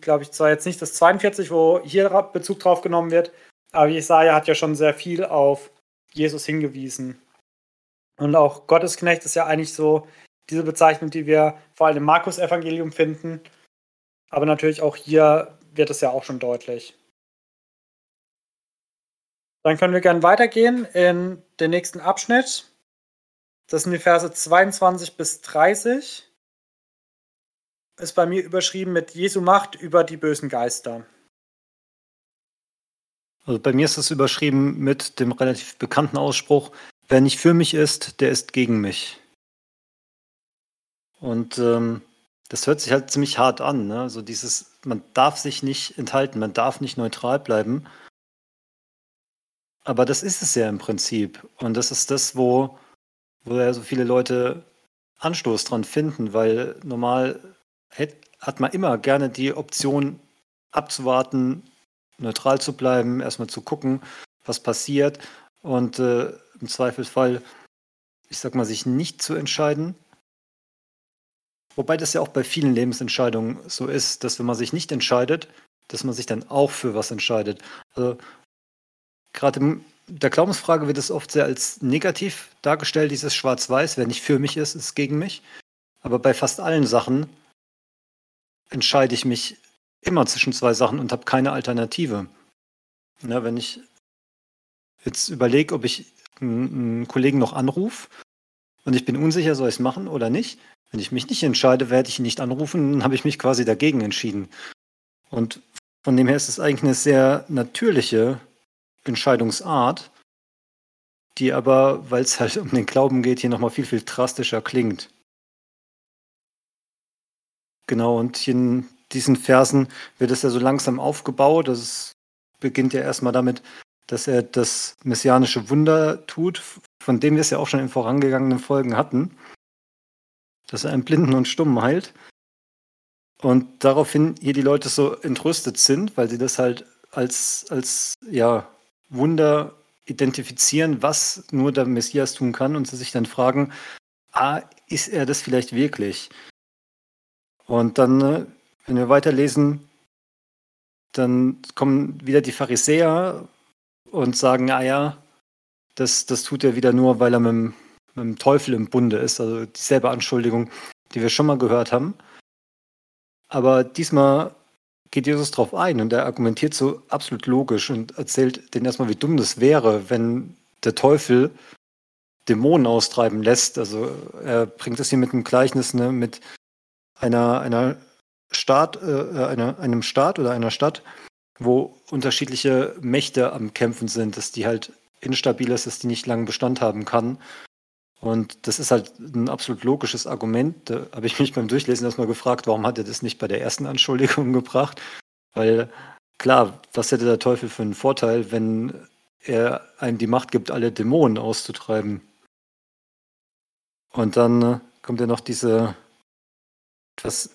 Glaube ich zwar jetzt nicht das 42, wo hier Bezug drauf genommen wird, aber Jesaja hat ja schon sehr viel auf Jesus hingewiesen. Und auch Gottesknecht ist ja eigentlich so diese Bezeichnung, die wir vor allem im Markus-Evangelium finden. Aber natürlich auch hier wird es ja auch schon deutlich. Dann können wir gerne weitergehen in den nächsten Abschnitt. Das sind die Verse 22 bis 30. Ist bei mir überschrieben mit Jesu Macht über die bösen Geister. Also bei mir ist es überschrieben mit dem relativ bekannten Ausspruch, wer nicht für mich ist, der ist gegen mich. Und ähm, das hört sich halt ziemlich hart an. Ne? Also dieses, man darf sich nicht enthalten, man darf nicht neutral bleiben. Aber das ist es ja im Prinzip. Und das ist das, wo, wo ja so viele Leute Anstoß dran finden, weil normal hat man immer gerne die Option abzuwarten, neutral zu bleiben, erstmal zu gucken, was passiert und äh, im Zweifelsfall, ich sag mal, sich nicht zu entscheiden, Wobei das ja auch bei vielen Lebensentscheidungen so ist, dass wenn man sich nicht entscheidet, dass man sich dann auch für was entscheidet. Also gerade in der Glaubensfrage wird es oft sehr als negativ dargestellt, dieses Schwarz-Weiß, wer nicht für mich ist, ist gegen mich. Aber bei fast allen Sachen entscheide ich mich immer zwischen zwei Sachen und habe keine Alternative. Ja, wenn ich jetzt überlege, ob ich einen Kollegen noch anrufe und ich bin unsicher, soll ich es machen oder nicht, wenn ich mich nicht entscheide, werde ich ihn nicht anrufen, dann habe ich mich quasi dagegen entschieden. Und von dem her ist es eigentlich eine sehr natürliche Entscheidungsart, die aber, weil es halt um den Glauben geht, hier nochmal viel, viel drastischer klingt. Genau, und in diesen Versen wird es ja so langsam aufgebaut. Das beginnt ja erstmal damit, dass er das messianische Wunder tut, von dem wir es ja auch schon in vorangegangenen Folgen hatten dass er einen Blinden und Stummen heilt. Und daraufhin hier die Leute so entrüstet sind, weil sie das halt als, als ja, Wunder identifizieren, was nur der Messias tun kann und sie sich dann fragen, ah, ist er das vielleicht wirklich? Und dann, äh, wenn wir weiterlesen, dann kommen wieder die Pharisäer und sagen, ah ja, das, das tut er wieder nur, weil er mit dem mit dem Teufel im Bunde ist. Also dieselbe Anschuldigung, die wir schon mal gehört haben. Aber diesmal geht Jesus darauf ein und er argumentiert so absolut logisch und erzählt denen erstmal, wie dumm das wäre, wenn der Teufel Dämonen austreiben lässt. Also er bringt es hier mit einem Gleichnis, ne, mit einer, einer Staat, äh, einer, einem Staat oder einer Stadt, wo unterschiedliche Mächte am Kämpfen sind, dass die halt instabil ist, dass die nicht lange Bestand haben kann. Und das ist halt ein absolut logisches Argument. Da habe ich mich beim Durchlesen erstmal gefragt, warum hat er das nicht bei der ersten Anschuldigung gebracht? Weil klar, was hätte der Teufel für einen Vorteil, wenn er einem die Macht gibt, alle Dämonen auszutreiben. Und dann äh, kommt ja noch diese etwas,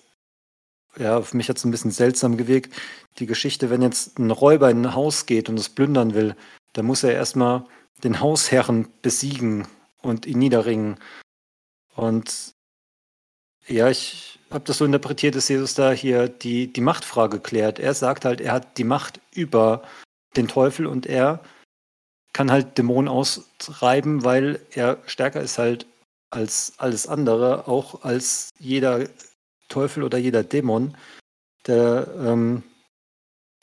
ja, auf mich hat es ein bisschen seltsam gewirkt, die Geschichte, wenn jetzt ein Räuber in ein Haus geht und es plündern will, dann muss er erstmal den Hausherren besiegen und ihn niederringen. Und ja, ich habe das so interpretiert, dass Jesus da hier die, die Machtfrage klärt. Er sagt halt, er hat die Macht über den Teufel und er kann halt Dämonen austreiben, weil er stärker ist halt als alles andere, auch als jeder Teufel oder jeder Dämon, der, ähm,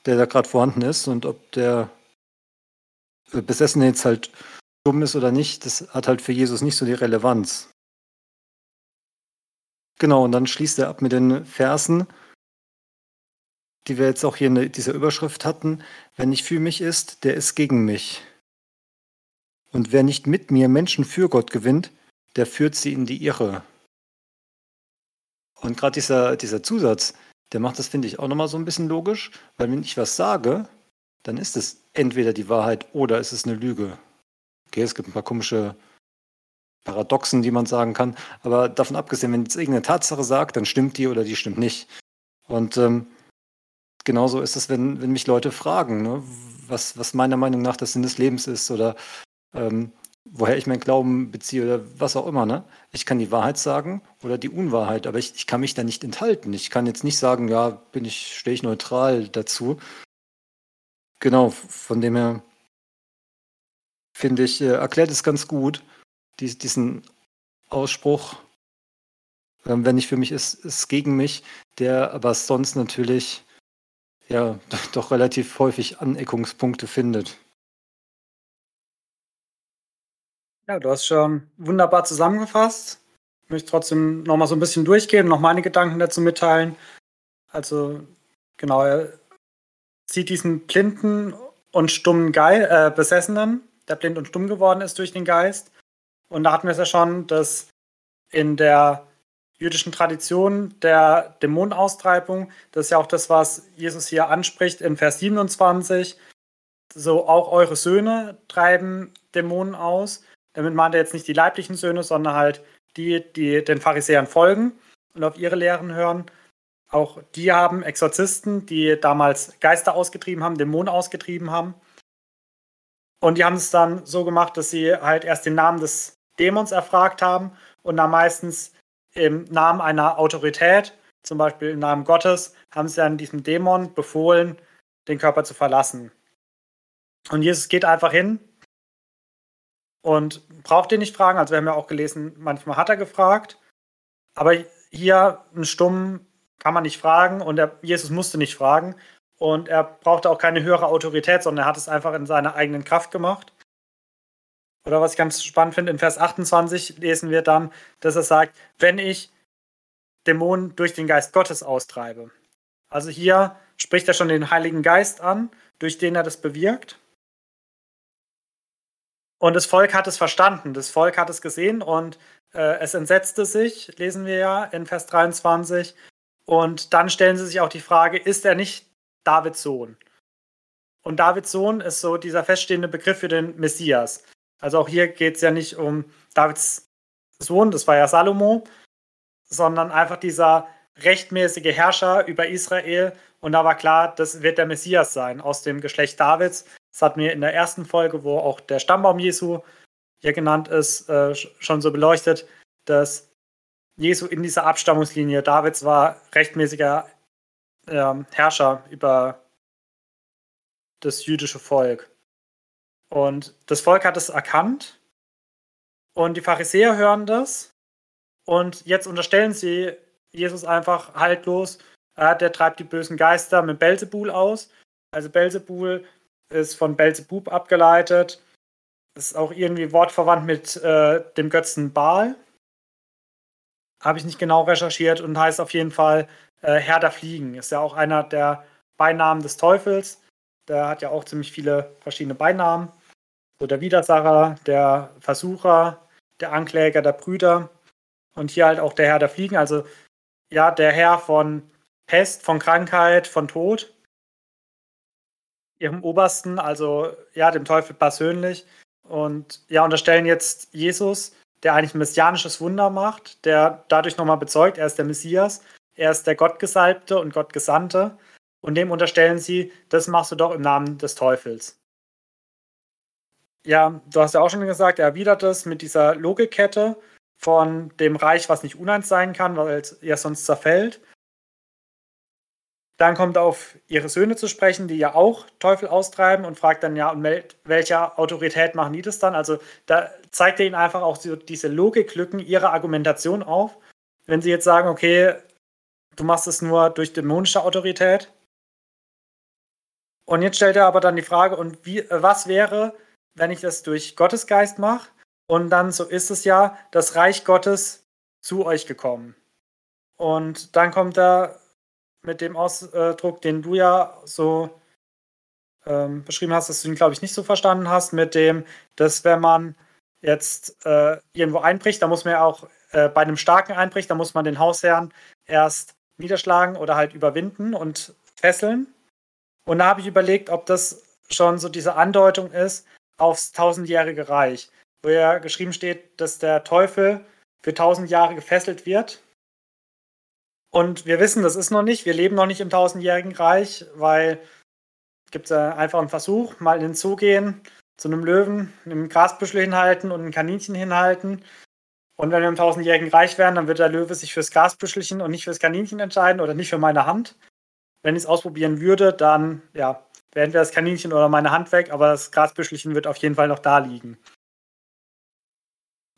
der da gerade vorhanden ist. Und ob der Besessene jetzt halt dumm ist oder nicht, das hat halt für Jesus nicht so die Relevanz. Genau, und dann schließt er ab mit den Versen, die wir jetzt auch hier in dieser Überschrift hatten. Wer nicht für mich ist, der ist gegen mich. Und wer nicht mit mir Menschen für Gott gewinnt, der führt sie in die Irre. Und gerade dieser, dieser Zusatz, der macht das, finde ich, auch nochmal so ein bisschen logisch, weil wenn ich was sage, dann ist es entweder die Wahrheit oder ist es eine Lüge. Okay, es gibt ein paar komische Paradoxen, die man sagen kann, aber davon abgesehen, wenn jetzt irgendeine Tatsache sagt, dann stimmt die oder die stimmt nicht. Und ähm, genauso ist es, wenn, wenn mich Leute fragen, ne, was, was meiner Meinung nach der Sinn des Lebens ist oder ähm, woher ich meinen Glauben beziehe oder was auch immer. Ne? Ich kann die Wahrheit sagen oder die Unwahrheit, aber ich, ich kann mich da nicht enthalten. Ich kann jetzt nicht sagen, ja, bin ich, stehe ich neutral dazu. Genau, von dem her finde ich, äh, erklärt es ganz gut, die, diesen Ausspruch, ähm, wenn nicht für mich ist, ist gegen mich, der aber sonst natürlich ja doch relativ häufig Aneckungspunkte findet. Ja, du hast schon wunderbar zusammengefasst. Ich möchte trotzdem noch mal so ein bisschen durchgehen und noch meine Gedanken dazu mitteilen. Also, genau, er sieht diesen blinden und stummen Ge äh, Besessenen, der blind und stumm geworden ist durch den Geist. Und da hatten wir es ja schon, dass in der jüdischen Tradition der Dämonenaustreibung, das ist ja auch das, was Jesus hier anspricht in Vers 27, so auch eure Söhne treiben Dämonen aus. Damit meint er jetzt nicht die leiblichen Söhne, sondern halt die, die den Pharisäern folgen und auf ihre Lehren hören. Auch die haben Exorzisten, die damals Geister ausgetrieben haben, Dämonen ausgetrieben haben. Und die haben es dann so gemacht, dass sie halt erst den Namen des Dämons erfragt haben und dann meistens im Namen einer Autorität, zum Beispiel im Namen Gottes, haben sie dann diesem Dämon befohlen, den Körper zu verlassen. Und Jesus geht einfach hin und braucht den nicht fragen. Also wir haben ja auch gelesen, manchmal hat er gefragt. Aber hier einen Stummen kann man nicht fragen und der, Jesus musste nicht fragen. Und er brauchte auch keine höhere Autorität, sondern er hat es einfach in seiner eigenen Kraft gemacht. Oder was ich ganz spannend finde, in Vers 28 lesen wir dann, dass er sagt, wenn ich Dämonen durch den Geist Gottes austreibe. Also hier spricht er schon den Heiligen Geist an, durch den er das bewirkt. Und das Volk hat es verstanden, das Volk hat es gesehen und äh, es entsetzte sich, lesen wir ja in Vers 23. Und dann stellen sie sich auch die Frage, ist er nicht Davids Sohn? Und Davids Sohn ist so dieser feststehende Begriff für den Messias. Also auch hier geht es ja nicht um Davids Sohn, das war ja Salomo, sondern einfach dieser rechtmäßige Herrscher über Israel. Und da war klar, das wird der Messias sein aus dem Geschlecht Davids. Das hatten wir in der ersten Folge, wo auch der Stammbaum Jesu hier genannt ist, äh, schon so beleuchtet, dass Jesu in dieser Abstammungslinie Davids war rechtmäßiger äh, Herrscher über das jüdische Volk. Und das Volk hat es erkannt und die Pharisäer hören das und jetzt unterstellen sie Jesus einfach haltlos, äh, der treibt die bösen Geister mit Belzebul aus. Also Belzebul ist von Belzebub abgeleitet. Ist auch irgendwie wortverwandt mit äh, dem Götzen Baal. Habe ich nicht genau recherchiert und heißt auf jeden Fall äh, Herr der Fliegen. Ist ja auch einer der Beinamen des Teufels. Der hat ja auch ziemlich viele verschiedene Beinamen. So der Widersacher, der Versucher, der Ankläger der Brüder und hier halt auch der Herr der Fliegen. Also ja, der Herr von Pest, von Krankheit, von Tod. ihrem Obersten, also ja, dem Teufel persönlich. Und ja, unterstellen jetzt Jesus, der eigentlich ein messianisches Wunder macht, der dadurch nochmal bezeugt, er ist der Messias, er ist der Gottgesalbte und Gottgesandte. Und dem unterstellen sie, das machst du doch im Namen des Teufels. Ja, du hast ja auch schon gesagt, er erwidert es mit dieser Logikkette von dem Reich, was nicht uneins sein kann, weil es ja sonst zerfällt. Dann kommt auf ihre Söhne zu sprechen, die ja auch Teufel austreiben und fragt dann ja, und mit welcher Autorität machen die das dann? Also da zeigt er ihnen einfach auch diese Logiklücken ihrer Argumentation auf. Wenn sie jetzt sagen, okay, du machst es nur durch dämonische Autorität. Und jetzt stellt er aber dann die Frage, und wie, was wäre, wenn ich das durch Gottes Geist mache? Und dann, so ist es ja, das Reich Gottes zu euch gekommen. Und dann kommt er mit dem Ausdruck, den du ja so ähm, beschrieben hast, dass du ihn, glaube ich, nicht so verstanden hast, mit dem, dass wenn man jetzt äh, irgendwo einbricht, da muss man ja auch äh, bei einem starken Einbricht, da muss man den Hausherrn erst niederschlagen oder halt überwinden und fesseln. Und da habe ich überlegt, ob das schon so diese Andeutung ist aufs tausendjährige Reich, wo ja geschrieben steht, dass der Teufel für tausend Jahre gefesselt wird und wir wissen, das ist noch nicht. Wir leben noch nicht im tausendjährigen Reich, weil gibt es einfach einen Versuch, mal in den Zoo gehen, zu einem Löwen, einem Grasbüschel hinhalten und ein Kaninchen hinhalten. Und wenn wir im tausendjährigen Reich wären, dann wird der Löwe sich fürs Grasbüschelchen und nicht fürs Kaninchen entscheiden oder nicht für meine Hand. Wenn ich es ausprobieren würde, dann ja, wäre entweder das Kaninchen oder meine Hand weg, aber das Grasbüschelchen wird auf jeden Fall noch da liegen.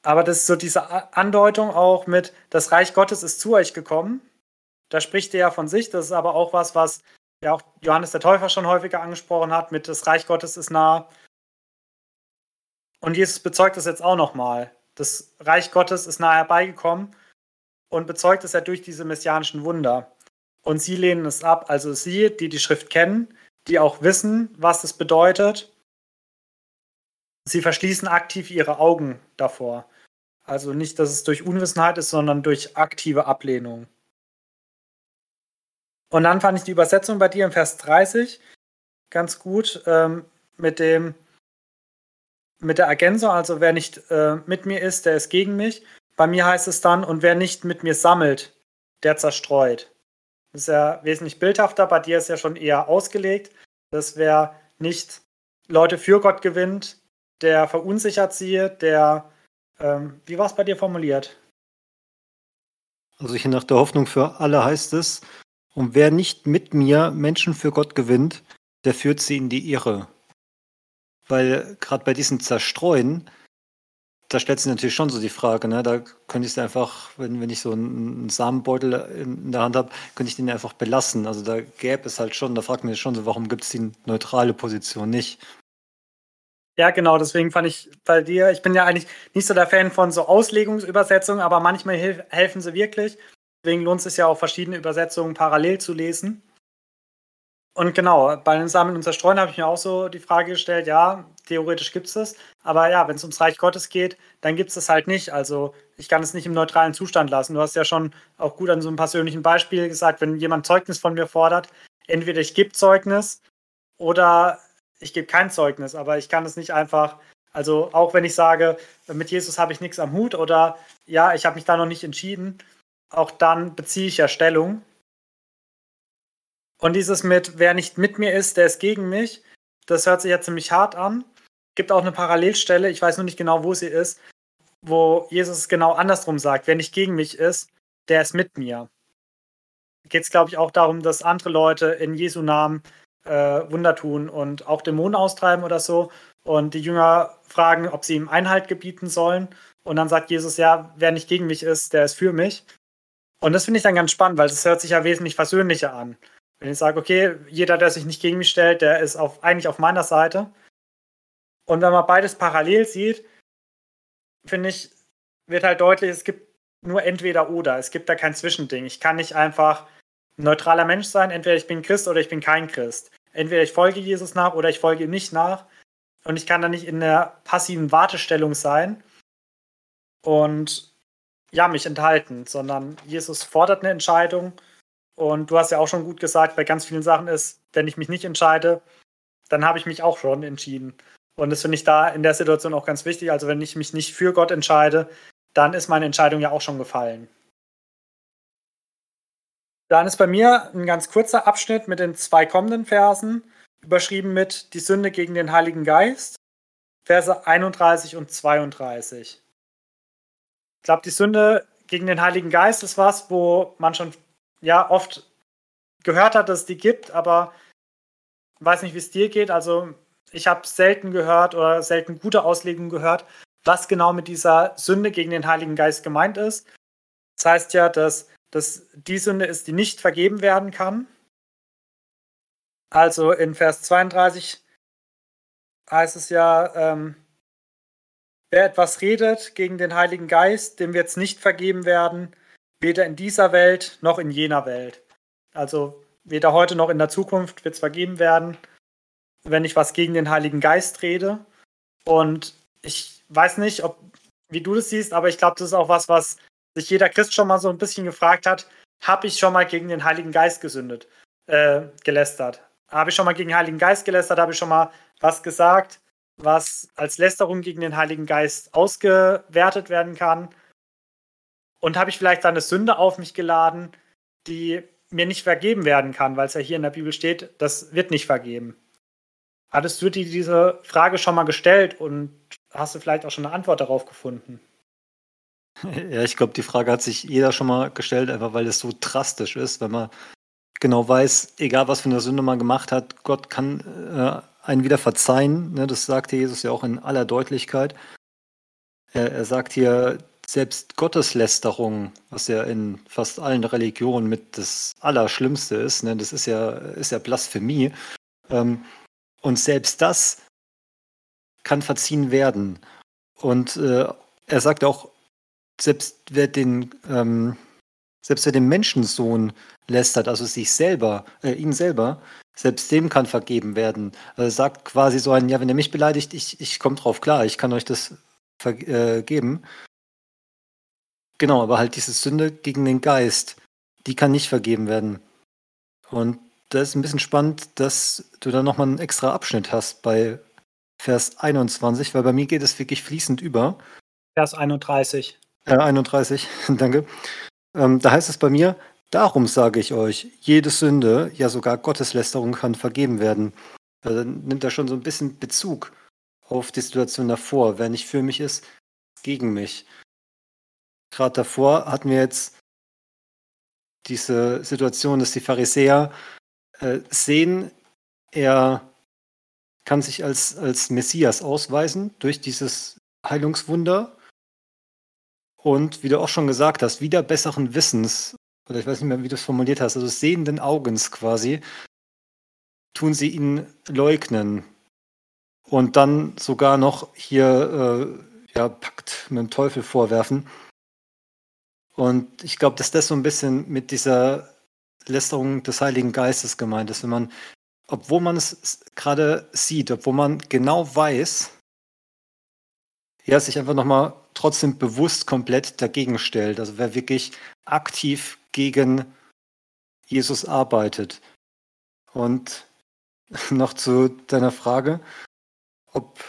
Aber das ist so diese Andeutung auch mit, das Reich Gottes ist zu euch gekommen da spricht er ja von sich. Das ist aber auch was, was ja auch Johannes der Täufer schon häufiger angesprochen hat, mit das Reich Gottes ist nah. Und Jesus bezeugt das jetzt auch nochmal. Das Reich Gottes ist nahe herbeigekommen und bezeugt es ja durch diese messianischen Wunder. Und sie lehnen es ab. Also sie, die die Schrift kennen, die auch wissen, was es bedeutet, sie verschließen aktiv ihre Augen davor. Also nicht, dass es durch Unwissenheit ist, sondern durch aktive Ablehnung. Und dann fand ich die Übersetzung bei dir im Vers 30 ganz gut ähm, mit dem mit der Ergänzung, also wer nicht äh, mit mir ist, der ist gegen mich. Bei mir heißt es dann, und wer nicht mit mir sammelt, der zerstreut. Das ist ja wesentlich bildhafter, bei dir ist ja schon eher ausgelegt, dass wer nicht Leute für Gott gewinnt, der verunsichert sie, der, ähm, wie war es bei dir formuliert? Also hier nach der Hoffnung für alle heißt es, und wer nicht mit mir Menschen für Gott gewinnt, der führt sie in die Irre. Weil gerade bei diesen Zerstreuen, da stellt sich natürlich schon so die Frage, ne? da könnte ich es einfach, wenn, wenn ich so einen Samenbeutel in der Hand habe, könnte ich den einfach belassen. Also da gäbe es halt schon, da fragt man sich schon so, warum gibt es die neutrale Position nicht? Ja, genau, deswegen fand ich bei dir, ich bin ja eigentlich nicht so der Fan von so Auslegungsübersetzungen, aber manchmal helfen sie wirklich. Deswegen lohnt es sich ja auch, verschiedene Übersetzungen parallel zu lesen. Und genau, bei den Sammeln und Zerstreuen habe ich mir auch so die Frage gestellt, ja, theoretisch gibt es das, aber ja, wenn es ums Reich Gottes geht, dann gibt es das halt nicht. Also ich kann es nicht im neutralen Zustand lassen. Du hast ja schon auch gut an so einem persönlichen Beispiel gesagt, wenn jemand Zeugnis von mir fordert, entweder ich gebe Zeugnis oder ich gebe kein Zeugnis, aber ich kann es nicht einfach, also auch wenn ich sage, mit Jesus habe ich nichts am Hut oder ja, ich habe mich da noch nicht entschieden, auch dann beziehe ich ja Stellung. Und dieses mit, wer nicht mit mir ist, der ist gegen mich, das hört sich ja ziemlich hart an. Gibt auch eine Parallelstelle, ich weiß nur nicht genau, wo sie ist, wo Jesus genau andersrum sagt, wer nicht gegen mich ist, der ist mit mir. Geht es, glaube ich, auch darum, dass andere Leute in Jesu Namen äh, Wunder tun und auch Dämonen austreiben oder so. Und die Jünger fragen, ob sie ihm Einhalt gebieten sollen. Und dann sagt Jesus, ja, wer nicht gegen mich ist, der ist für mich. Und das finde ich dann ganz spannend, weil es hört sich ja wesentlich versöhnlicher an. Wenn ich sage, okay, jeder, der sich nicht gegen mich stellt, der ist auf, eigentlich auf meiner Seite. Und wenn man beides parallel sieht, finde ich, wird halt deutlich, es gibt nur entweder oder. Es gibt da kein Zwischending. Ich kann nicht einfach ein neutraler Mensch sein, entweder ich bin Christ oder ich bin kein Christ. Entweder ich folge Jesus nach oder ich folge ihm nicht nach. Und ich kann da nicht in der passiven Wartestellung sein. Und ja, mich enthalten, sondern Jesus fordert eine Entscheidung. Und du hast ja auch schon gut gesagt, bei ganz vielen Sachen ist, wenn ich mich nicht entscheide, dann habe ich mich auch schon entschieden. Und das finde ich da in der Situation auch ganz wichtig. Also wenn ich mich nicht für Gott entscheide, dann ist meine Entscheidung ja auch schon gefallen. Dann ist bei mir ein ganz kurzer Abschnitt mit den zwei kommenden Versen, überschrieben mit Die Sünde gegen den Heiligen Geist, Verse 31 und 32. Ich glaube, die Sünde gegen den Heiligen Geist ist was, wo man schon ja oft gehört hat, dass es die gibt, aber weiß nicht, wie es dir geht. Also ich habe selten gehört oder selten gute Auslegungen gehört, was genau mit dieser Sünde gegen den Heiligen Geist gemeint ist. Das heißt ja, dass das die Sünde ist, die nicht vergeben werden kann. Also in Vers 32 heißt es ja, ähm, wer etwas redet gegen den Heiligen Geist, dem wird es nicht vergeben werden, weder in dieser Welt noch in jener Welt. Also weder heute noch in der Zukunft wird es vergeben werden, wenn ich was gegen den Heiligen Geist rede. Und ich weiß nicht, ob, wie du das siehst, aber ich glaube, das ist auch was, was sich jeder Christ schon mal so ein bisschen gefragt hat, habe ich schon mal gegen den Heiligen Geist gesündet, äh, gelästert? Habe ich schon mal gegen den Heiligen Geist gelästert? Habe ich schon mal was gesagt, was als Lästerung gegen den Heiligen Geist ausgewertet werden kann? Und habe ich vielleicht eine Sünde auf mich geladen, die mir nicht vergeben werden kann, weil es ja hier in der Bibel steht, das wird nicht vergeben. Hattest du dir diese Frage schon mal gestellt und hast du vielleicht auch schon eine Antwort darauf gefunden? Ja, ich glaube, die Frage hat sich jeder schon mal gestellt, einfach weil es so drastisch ist, wenn man genau weiß, egal was für eine Sünde man gemacht hat, Gott kann äh, einen wieder verzeihen. Ne? Das sagte Jesus ja auch in aller Deutlichkeit. Er, er sagt hier, selbst Gotteslästerung, was ja in fast allen Religionen mit das Allerschlimmste ist, ne, das ist ja, ist ja Blasphemie. Ähm, und selbst das kann verziehen werden. Und äh, er sagt auch, selbst wer den, ähm, selbst wer den Menschensohn lästert, also sich selber, äh, ihn selber, selbst dem kann vergeben werden. Also er sagt quasi so ein, ja, wenn ihr mich beleidigt, ich, ich komme drauf klar, ich kann euch das vergeben. Genau, aber halt diese Sünde gegen den Geist, die kann nicht vergeben werden. Und da ist ein bisschen spannend, dass du da nochmal einen extra Abschnitt hast bei Vers 21, weil bei mir geht es wirklich fließend über. Vers 31. Äh, 31, danke. Ähm, da heißt es bei mir, darum sage ich euch, jede Sünde, ja sogar Gotteslästerung kann vergeben werden. Also nimmt er schon so ein bisschen Bezug auf die Situation davor. Wer nicht für mich ist, gegen mich gerade davor hatten wir jetzt diese Situation, dass die Pharisäer äh, sehen, er kann sich als, als Messias ausweisen durch dieses Heilungswunder. Und wie du auch schon gesagt hast, wieder besseren Wissens, oder ich weiß nicht mehr, wie du es formuliert hast, also sehenden Augens quasi, tun sie ihn leugnen. Und dann sogar noch hier äh, ja, Pakt mit dem Teufel vorwerfen. Und ich glaube, dass das so ein bisschen mit dieser Lästerung des Heiligen Geistes gemeint ist, wenn man, obwohl man es gerade sieht, obwohl man genau weiß, ja, sich einfach nochmal trotzdem bewusst komplett dagegen stellt. Also wer wirklich aktiv gegen Jesus arbeitet. Und noch zu deiner Frage, ob,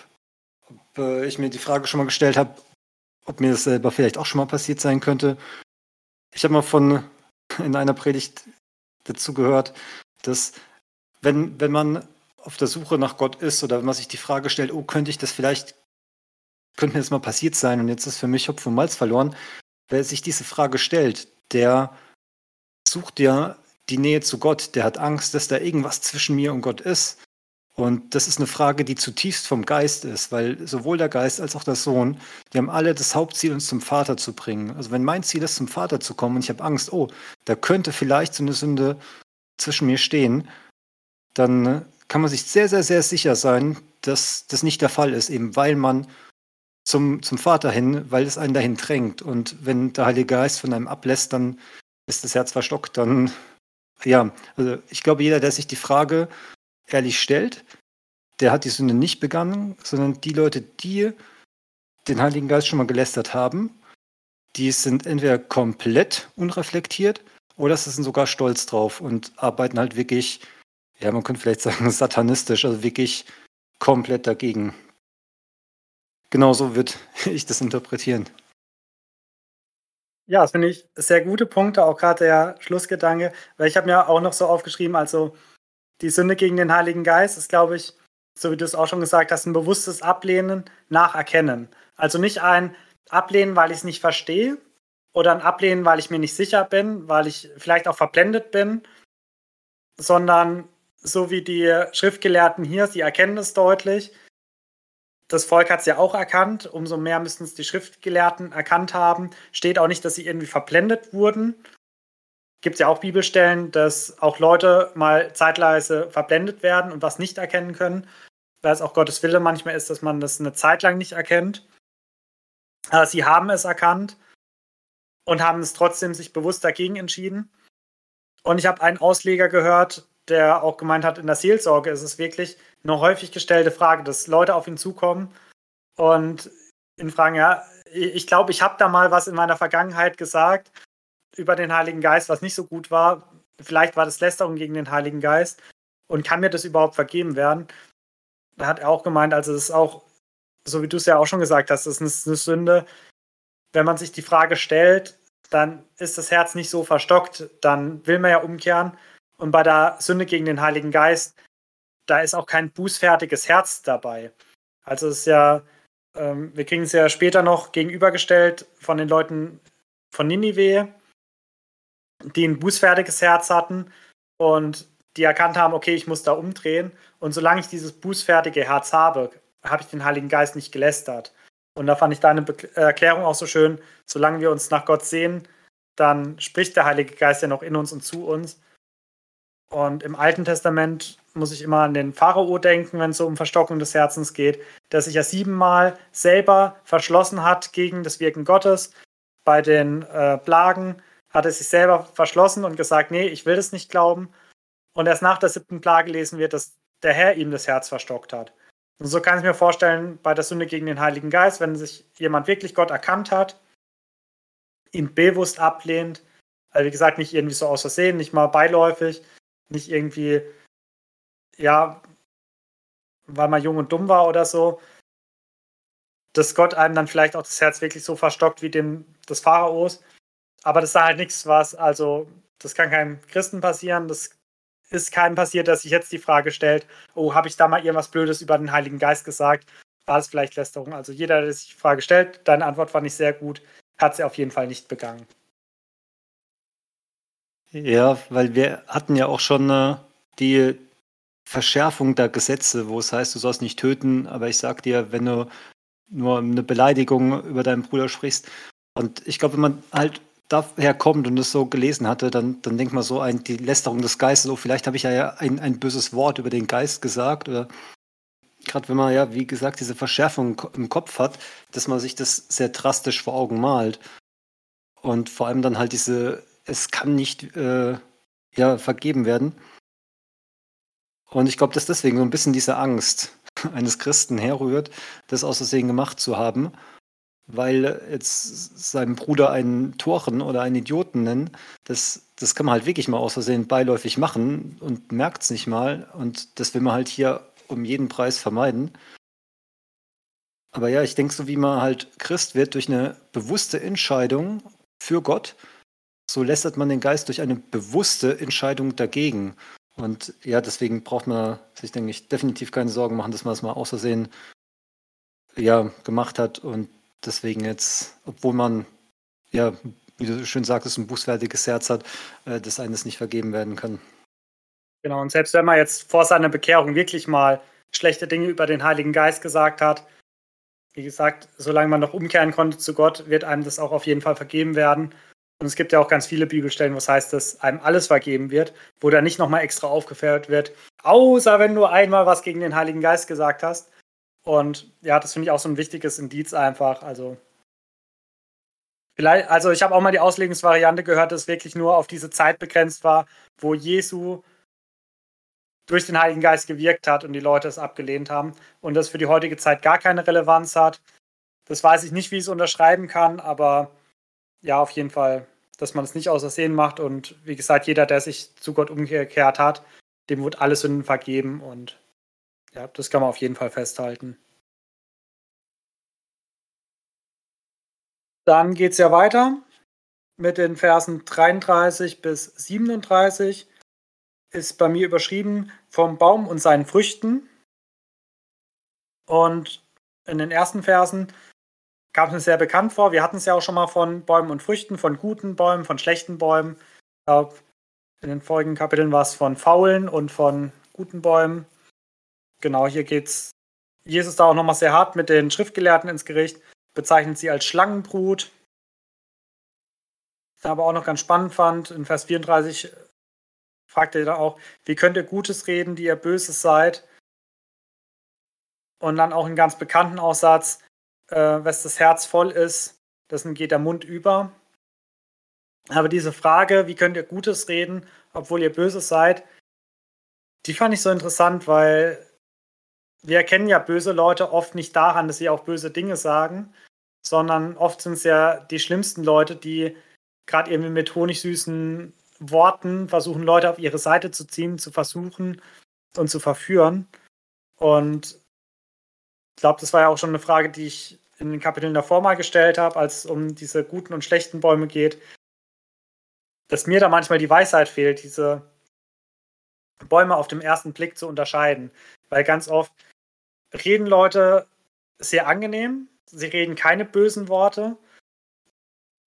ob äh, ich mir die Frage schon mal gestellt habe, ob mir das selber vielleicht auch schon mal passiert sein könnte. Ich habe mal von in einer Predigt dazu gehört, dass wenn, wenn man auf der Suche nach Gott ist oder wenn man sich die Frage stellt, oh, könnte ich das vielleicht, könnte mir das mal passiert sein und jetzt ist für mich Hopf und Malz verloren, wer sich diese Frage stellt, der sucht ja die Nähe zu Gott, der hat Angst, dass da irgendwas zwischen mir und Gott ist. Und das ist eine Frage, die zutiefst vom Geist ist, weil sowohl der Geist als auch der Sohn, die haben alle das Hauptziel, uns zum Vater zu bringen. Also wenn mein Ziel ist, zum Vater zu kommen und ich habe Angst, oh, da könnte vielleicht so eine Sünde zwischen mir stehen, dann kann man sich sehr, sehr, sehr sicher sein, dass das nicht der Fall ist, eben weil man zum, zum Vater hin, weil es einen dahin drängt. Und wenn der Heilige Geist von einem ablässt, dann ist das Herz verstockt. Dann, ja, also ich glaube, jeder, der sich die Frage ehrlich stellt, der hat die Sünde nicht begangen, sondern die Leute, die den Heiligen Geist schon mal gelästert haben, die sind entweder komplett unreflektiert oder sie sind sogar stolz drauf und arbeiten halt wirklich ja, man könnte vielleicht sagen, satanistisch, also wirklich komplett dagegen. Genauso würde ich das interpretieren. Ja, das finde ich sehr gute Punkte, auch gerade der Schlussgedanke, weil ich habe mir auch noch so aufgeschrieben, also die Sünde gegen den Heiligen Geist ist, glaube ich, so wie du es auch schon gesagt hast, ein bewusstes Ablehnen nach Erkennen. Also nicht ein Ablehnen, weil ich es nicht verstehe oder ein Ablehnen, weil ich mir nicht sicher bin, weil ich vielleicht auch verblendet bin, sondern so wie die Schriftgelehrten hier, sie erkennen es deutlich. Das Volk hat es ja auch erkannt, umso mehr müssten es die Schriftgelehrten erkannt haben. Steht auch nicht, dass sie irgendwie verblendet wurden, gibt es ja auch Bibelstellen, dass auch Leute mal zeitweise verblendet werden und was nicht erkennen können, weil es auch Gottes Wille manchmal ist, dass man das eine Zeit lang nicht erkennt. Aber sie haben es erkannt und haben es trotzdem sich bewusst dagegen entschieden. Und ich habe einen Ausleger gehört, der auch gemeint hat, in der Seelsorge ist es wirklich eine häufig gestellte Frage, dass Leute auf ihn zukommen und ihn fragen, ja, ich glaube, ich habe da mal was in meiner Vergangenheit gesagt über den Heiligen Geist, was nicht so gut war. Vielleicht war das Lästerung gegen den Heiligen Geist. Und kann mir das überhaupt vergeben werden? Da hat er auch gemeint, also das ist auch, so wie du es ja auch schon gesagt hast, das ist eine Sünde. Wenn man sich die Frage stellt, dann ist das Herz nicht so verstockt, dann will man ja umkehren. Und bei der Sünde gegen den Heiligen Geist, da ist auch kein bußfertiges Herz dabei. Also es ist ja, ähm, wir kriegen es ja später noch gegenübergestellt von den Leuten von Ninive, die ein bußfertiges Herz hatten und die erkannt haben, okay, ich muss da umdrehen. Und solange ich dieses bußfertige Herz habe, habe ich den Heiligen Geist nicht gelästert. Und da fand ich deine Be Erklärung auch so schön, solange wir uns nach Gott sehen, dann spricht der Heilige Geist ja noch in uns und zu uns. Und im Alten Testament muss ich immer an den Pharao denken, wenn es so um Verstockung des Herzens geht, der sich ja siebenmal selber verschlossen hat gegen das Wirken Gottes. Bei den äh, Plagen hat er sich selber verschlossen und gesagt, nee, ich will das nicht glauben. Und erst nach der siebten Plage lesen wir, dass der Herr ihm das Herz verstockt hat. Und so kann ich mir vorstellen, bei der Sünde gegen den Heiligen Geist, wenn sich jemand wirklich Gott erkannt hat, ihn bewusst ablehnt, also wie gesagt, nicht irgendwie so aus Versehen, nicht mal beiläufig, nicht irgendwie, ja, weil man jung und dumm war oder so, dass Gott einem dann vielleicht auch das Herz wirklich so verstockt wie dem des Pharaos. Aber das ist halt nichts, was, also, das kann keinem Christen passieren, das ist keinem passiert, dass sich jetzt die Frage stellt, oh, habe ich da mal irgendwas Blödes über den Heiligen Geist gesagt? War es vielleicht Lästerung? Also jeder, der sich die Frage stellt, deine Antwort fand ich sehr gut, hat sie auf jeden Fall nicht begangen. Ja, weil wir hatten ja auch schon äh, die Verschärfung der Gesetze, wo es heißt, du sollst nicht töten, aber ich sag dir, wenn du nur eine Beleidigung über deinen Bruder sprichst. Und ich glaube, wenn man halt daher kommt und es so gelesen hatte, dann, dann denkt man so ein, die Lästerung des Geistes, oh, vielleicht habe ich ja ein, ein böses Wort über den Geist gesagt oder gerade wenn man ja, wie gesagt, diese Verschärfung im Kopf hat, dass man sich das sehr drastisch vor Augen malt. Und vor allem dann halt diese, es kann nicht äh, ja, vergeben werden. Und ich glaube, dass deswegen so ein bisschen diese Angst eines Christen herrührt, das aus Versehen gemacht zu haben weil jetzt seinem Bruder einen Toren oder einen Idioten nennen, das, das kann man halt wirklich mal aus Versehen beiläufig machen und merkt es nicht mal. Und das will man halt hier um jeden Preis vermeiden. Aber ja, ich denke, so wie man halt Christ wird durch eine bewusste Entscheidung für Gott, so lästert man den Geist durch eine bewusste Entscheidung dagegen. Und ja, deswegen braucht man sich, denke ich, definitiv keine Sorgen machen, dass man das mal aus Versehen ja, gemacht hat und deswegen jetzt, obwohl man, ja, wie du schön sagtest, ein bußfertiges Herz hat, äh, dass eines nicht vergeben werden kann. Genau, und selbst wenn man jetzt vor seiner Bekehrung wirklich mal schlechte Dinge über den Heiligen Geist gesagt hat, wie gesagt, solange man noch umkehren konnte zu Gott, wird einem das auch auf jeden Fall vergeben werden. Und es gibt ja auch ganz viele Bibelstellen, was heißt, dass einem alles vergeben wird, wo da nicht nochmal extra aufgeführt wird, außer wenn du einmal was gegen den Heiligen Geist gesagt hast. Und ja, das finde ich auch so ein wichtiges Indiz einfach. Also, vielleicht, also ich habe auch mal die Auslegungsvariante gehört, dass es wirklich nur auf diese Zeit begrenzt war, wo Jesu durch den Heiligen Geist gewirkt hat und die Leute es abgelehnt haben und das für die heutige Zeit gar keine Relevanz hat. Das weiß ich nicht, wie ich es unterschreiben kann, aber ja, auf jeden Fall, dass man es nicht außer Sehen macht und wie gesagt, jeder, der sich zu Gott umgekehrt hat, dem wurde alles Sünden vergeben und ja, das kann man auf jeden Fall festhalten. Dann geht es ja weiter mit den Versen 33 bis 37. Ist bei mir überschrieben vom Baum und seinen Früchten. Und in den ersten Versen kam es mir sehr bekannt vor. Wir hatten es ja auch schon mal von Bäumen und Früchten, von guten Bäumen, von schlechten Bäumen. Ich glaube, in den folgenden Kapiteln war es von faulen und von guten Bäumen. Genau, hier geht es Jesus da auch nochmal sehr hart mit den Schriftgelehrten ins Gericht, bezeichnet sie als Schlangenbrut. Ich aber auch noch ganz spannend fand, in Vers 34 fragt er da auch, wie könnt ihr Gutes reden, die ihr Böses seid? Und dann auch einen ganz bekannten Aussatz, äh, was das Herz voll ist, dessen geht der Mund über. Aber diese Frage, wie könnt ihr Gutes reden, obwohl ihr Böses seid, die fand ich so interessant, weil wir erkennen ja böse Leute oft nicht daran, dass sie auch böse Dinge sagen, sondern oft sind es ja die schlimmsten Leute, die gerade irgendwie mit honigsüßen Worten versuchen, Leute auf ihre Seite zu ziehen, zu versuchen und zu verführen. Und ich glaube, das war ja auch schon eine Frage, die ich in den Kapiteln davor mal gestellt habe, als es um diese guten und schlechten Bäume geht, dass mir da manchmal die Weisheit fehlt, diese Bäume auf dem ersten Blick zu unterscheiden. Weil ganz oft reden Leute sehr angenehm, sie reden keine bösen Worte.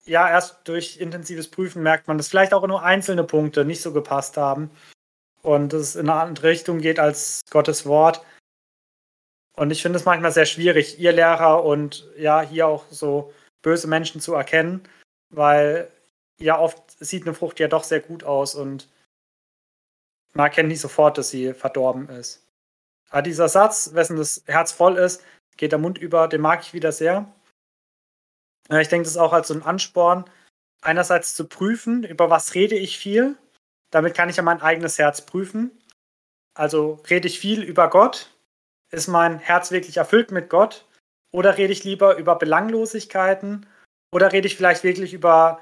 Ja, erst durch intensives Prüfen merkt man, dass vielleicht auch nur einzelne Punkte nicht so gepasst haben und es in eine andere Richtung geht als Gottes Wort. Und ich finde es manchmal sehr schwierig, ihr Lehrer und ja, hier auch so böse Menschen zu erkennen, weil ja oft sieht eine Frucht ja doch sehr gut aus und man erkennt nicht sofort, dass sie verdorben ist. Aber dieser Satz, wessen das Herz voll ist, geht der Mund über, den mag ich wieder sehr. Ich denke, das ist auch als so ein Ansporn, einerseits zu prüfen, über was rede ich viel. Damit kann ich ja mein eigenes Herz prüfen. Also rede ich viel über Gott, ist mein Herz wirklich erfüllt mit Gott? Oder rede ich lieber über Belanglosigkeiten? Oder rede ich vielleicht wirklich über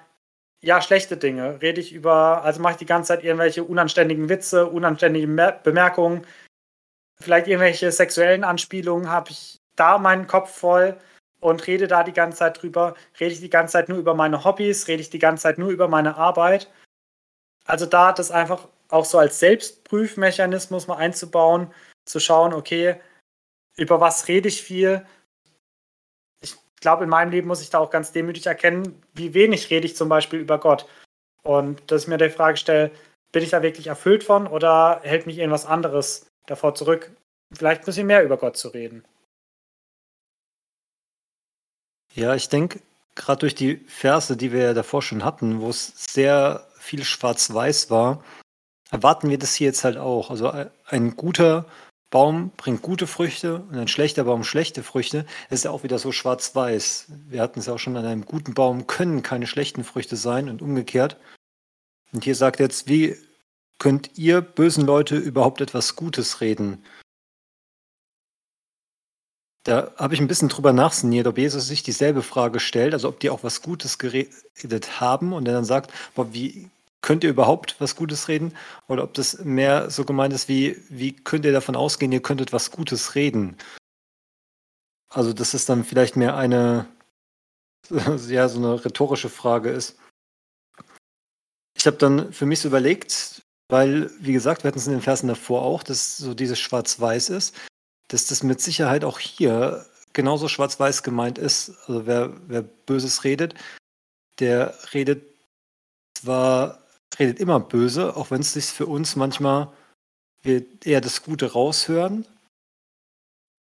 ja, schlechte Dinge? Rede ich über, also mache ich die ganze Zeit irgendwelche unanständigen Witze, unanständige Bemerkungen, vielleicht irgendwelche sexuellen Anspielungen, habe ich da meinen Kopf voll und rede da die ganze Zeit drüber? Rede ich die ganze Zeit nur über meine Hobbys? Rede ich die ganze Zeit nur über meine Arbeit? Also da das einfach auch so als Selbstprüfmechanismus mal einzubauen, zu schauen, okay, über was rede ich viel. Ich glaube, in meinem Leben muss ich da auch ganz demütig erkennen, wie wenig rede ich zum Beispiel über Gott. Und dass ich mir die Frage stelle, bin ich da wirklich erfüllt von oder hält mich irgendwas anderes davor zurück, vielleicht ein bisschen mehr über Gott zu reden? Ja, ich denke, gerade durch die Verse, die wir ja davor schon hatten, wo es sehr viel schwarz-weiß war, erwarten wir das hier jetzt halt auch. Also äh, ein guter Baum bringt gute Früchte und ein schlechter Baum schlechte Früchte. Es ist ja auch wieder so schwarz-weiß. Wir hatten es ja auch schon an einem guten Baum können keine schlechten Früchte sein und umgekehrt. Und hier sagt jetzt, wie könnt ihr bösen Leute überhaupt etwas Gutes reden? Da habe ich ein bisschen drüber nachsinniert, ob Jesus sich dieselbe Frage stellt, also ob die auch was Gutes geredet haben und er dann sagt, boah, wie könnt ihr überhaupt was Gutes reden? Oder ob das mehr so gemeint ist, wie, wie könnt ihr davon ausgehen, ihr könntet was Gutes reden? Also, dass es dann vielleicht mehr eine, ja, so eine rhetorische Frage ist. Ich habe dann für mich so überlegt, weil, wie gesagt, wir hatten es in den Versen davor auch, dass so dieses Schwarz-Weiß ist, dass das mit Sicherheit auch hier genauso schwarz-weiß gemeint ist. Also wer, wer Böses redet, der redet zwar redet immer böse, auch wenn es sich für uns manchmal wir eher das Gute raushören.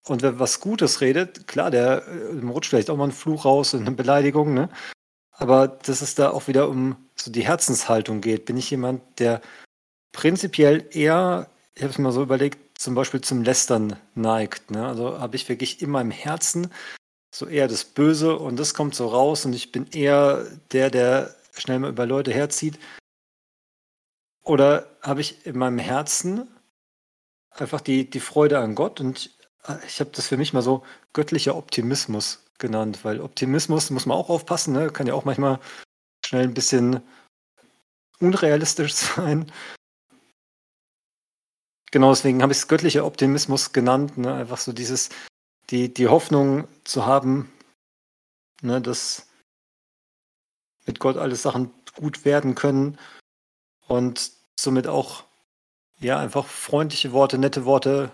Und wer was Gutes redet, klar, der äh, rutscht vielleicht auch mal einen Fluch raus und eine Beleidigung, ne? Aber dass es da auch wieder um so die Herzenshaltung geht, bin ich jemand, der prinzipiell eher, ich habe es mir so überlegt, zum Beispiel zum Lästern neigt. Ne? Also habe ich wirklich immer im Herzen so eher das Böse und das kommt so raus und ich bin eher der, der schnell mal über Leute herzieht. Oder habe ich in meinem Herzen einfach die, die Freude an Gott und ich habe das für mich mal so göttlicher Optimismus genannt, weil Optimismus muss man auch aufpassen, ne? kann ja auch manchmal schnell ein bisschen unrealistisch sein. Genau deswegen habe ich es göttlicher Optimismus genannt. Ne? Einfach so dieses, die, die Hoffnung zu haben, ne, dass mit Gott alle Sachen gut werden können und somit auch ja einfach freundliche Worte, nette Worte.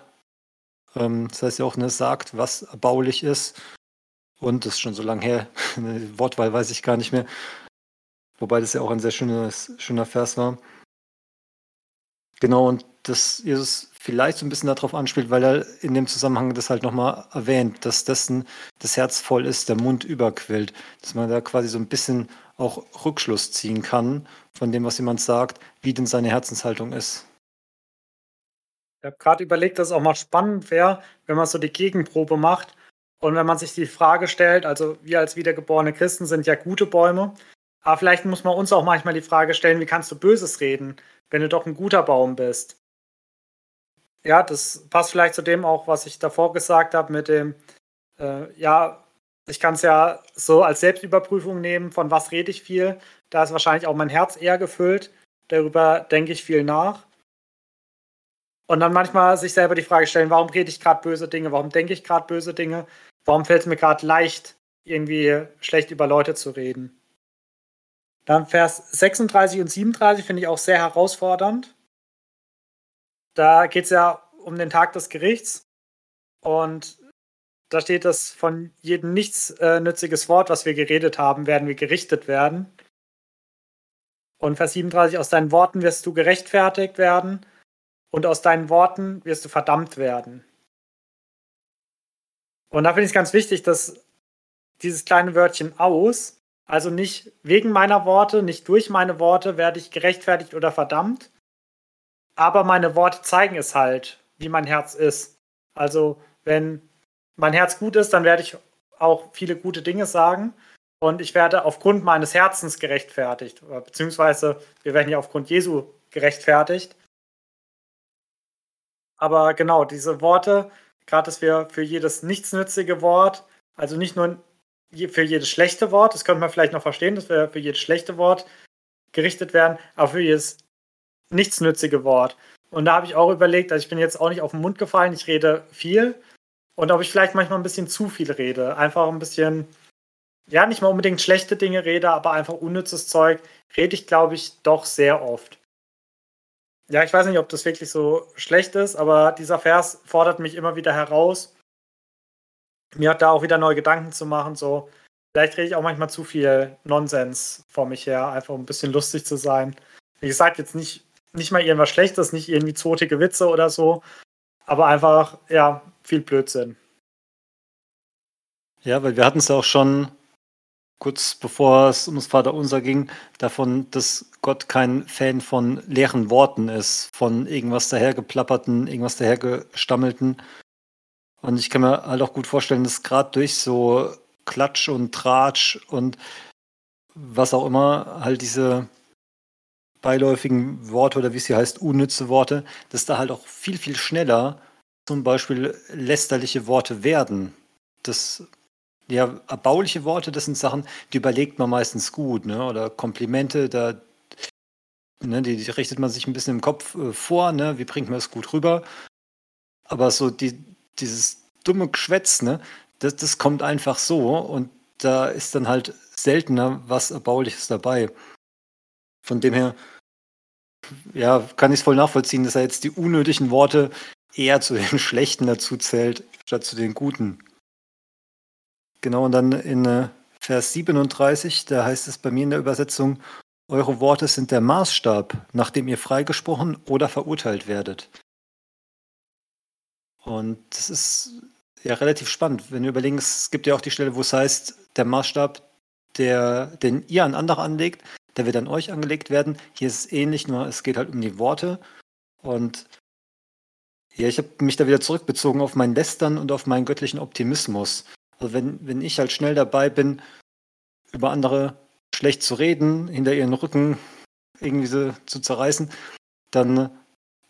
Ähm, das heißt ja auch, ne, sagt, was erbaulich ist. Und das ist schon so lange her, eine Wortwahl weiß ich gar nicht mehr. Wobei das ja auch ein sehr schönes, schöner Vers war. Genau, und dass Jesus vielleicht so ein bisschen darauf anspielt, weil er in dem Zusammenhang das halt nochmal erwähnt, dass dessen das Herz voll ist, der Mund überquillt. Dass man da quasi so ein bisschen auch Rückschluss ziehen kann von dem, was jemand sagt, wie denn seine Herzenshaltung ist. Ich habe gerade überlegt, dass es auch mal spannend wäre, wenn man so die Gegenprobe macht und wenn man sich die Frage stellt, also wir als wiedergeborene Christen sind ja gute Bäume, aber vielleicht muss man uns auch manchmal die Frage stellen, wie kannst du Böses reden, wenn du doch ein guter Baum bist? Ja, das passt vielleicht zu dem auch, was ich davor gesagt habe mit dem, äh, ja, ich kann es ja so als Selbstüberprüfung nehmen, von was rede ich viel. Da ist wahrscheinlich auch mein Herz eher gefüllt. Darüber denke ich viel nach. Und dann manchmal sich selber die Frage stellen, warum rede ich gerade böse Dinge? Warum denke ich gerade böse Dinge? Warum fällt es mir gerade leicht, irgendwie schlecht über Leute zu reden? Dann Vers 36 und 37 finde ich auch sehr herausfordernd. Da geht es ja um den Tag des Gerichts. Und da steht, dass von jedem nichtsnütziges äh, Wort, was wir geredet haben, werden wir gerichtet werden. Und Vers 37, aus deinen Worten wirst du gerechtfertigt werden und aus deinen Worten wirst du verdammt werden. Und da finde ich es ganz wichtig, dass dieses kleine Wörtchen aus also nicht wegen meiner Worte, nicht durch meine Worte werde ich gerechtfertigt oder verdammt. Aber meine Worte zeigen es halt, wie mein Herz ist. Also wenn mein Herz gut ist, dann werde ich auch viele gute Dinge sagen. Und ich werde aufgrund meines Herzens gerechtfertigt. Beziehungsweise wir werden ja aufgrund Jesu gerechtfertigt. Aber genau, diese Worte, gerade dass wir für jedes nichtsnützige Wort, also nicht nur für jedes schlechte Wort, das könnte man vielleicht noch verstehen, dass wir für jedes schlechte Wort gerichtet werden, aber für jedes nichtsnützige Wort. Und da habe ich auch überlegt, also ich bin jetzt auch nicht auf den Mund gefallen, ich rede viel und ob ich vielleicht manchmal ein bisschen zu viel rede. Einfach ein bisschen, ja, nicht mal unbedingt schlechte Dinge rede, aber einfach unnützes Zeug rede ich, glaube ich, doch sehr oft. Ja, ich weiß nicht, ob das wirklich so schlecht ist, aber dieser Vers fordert mich immer wieder heraus, mir hat da auch wieder neue Gedanken zu machen. So, vielleicht rede ich auch manchmal zu viel Nonsens vor mich her, einfach um ein bisschen lustig zu sein. Wie gesagt, jetzt nicht, nicht mal irgendwas Schlechtes, nicht irgendwie zotige Witze oder so, aber einfach, ja, viel Blödsinn. Ja, weil wir hatten es ja auch schon kurz bevor es ums Vaterunser ging, davon, dass Gott kein Fan von leeren Worten ist, von irgendwas dahergeplapperten, irgendwas dahergestammelten, und ich kann mir halt auch gut vorstellen, dass gerade durch so Klatsch und Tratsch und was auch immer, halt diese beiläufigen Worte oder wie sie heißt, unnütze Worte, dass da halt auch viel, viel schneller zum Beispiel lästerliche Worte werden. Das, ja, erbauliche Worte, das sind Sachen, die überlegt man meistens gut, ne? Oder Komplimente, da, ne, die, die richtet man sich ein bisschen im Kopf äh, vor, ne? Wie bringt man es gut rüber? Aber so die, dieses dumme Geschwätz, ne, das, das kommt einfach so und da ist dann halt seltener was Erbauliches dabei. Von dem her, ja, kann ich es voll nachvollziehen, dass er jetzt die unnötigen Worte eher zu den schlechten dazu zählt, statt zu den guten. Genau, und dann in äh, Vers 37, da heißt es bei mir in der Übersetzung, eure Worte sind der Maßstab, nach dem ihr freigesprochen oder verurteilt werdet. Und das ist ja relativ spannend, wenn du überlegst, es gibt ja auch die Stelle, wo es heißt, der Maßstab, der, den ihr an andere anlegt, der wird an euch angelegt werden. Hier ist es ähnlich, nur es geht halt um die Worte. Und ja, ich habe mich da wieder zurückbezogen auf mein Lästern und auf meinen göttlichen Optimismus. Also wenn, wenn ich halt schnell dabei bin, über andere schlecht zu reden, hinter ihren Rücken irgendwie so zu zerreißen, dann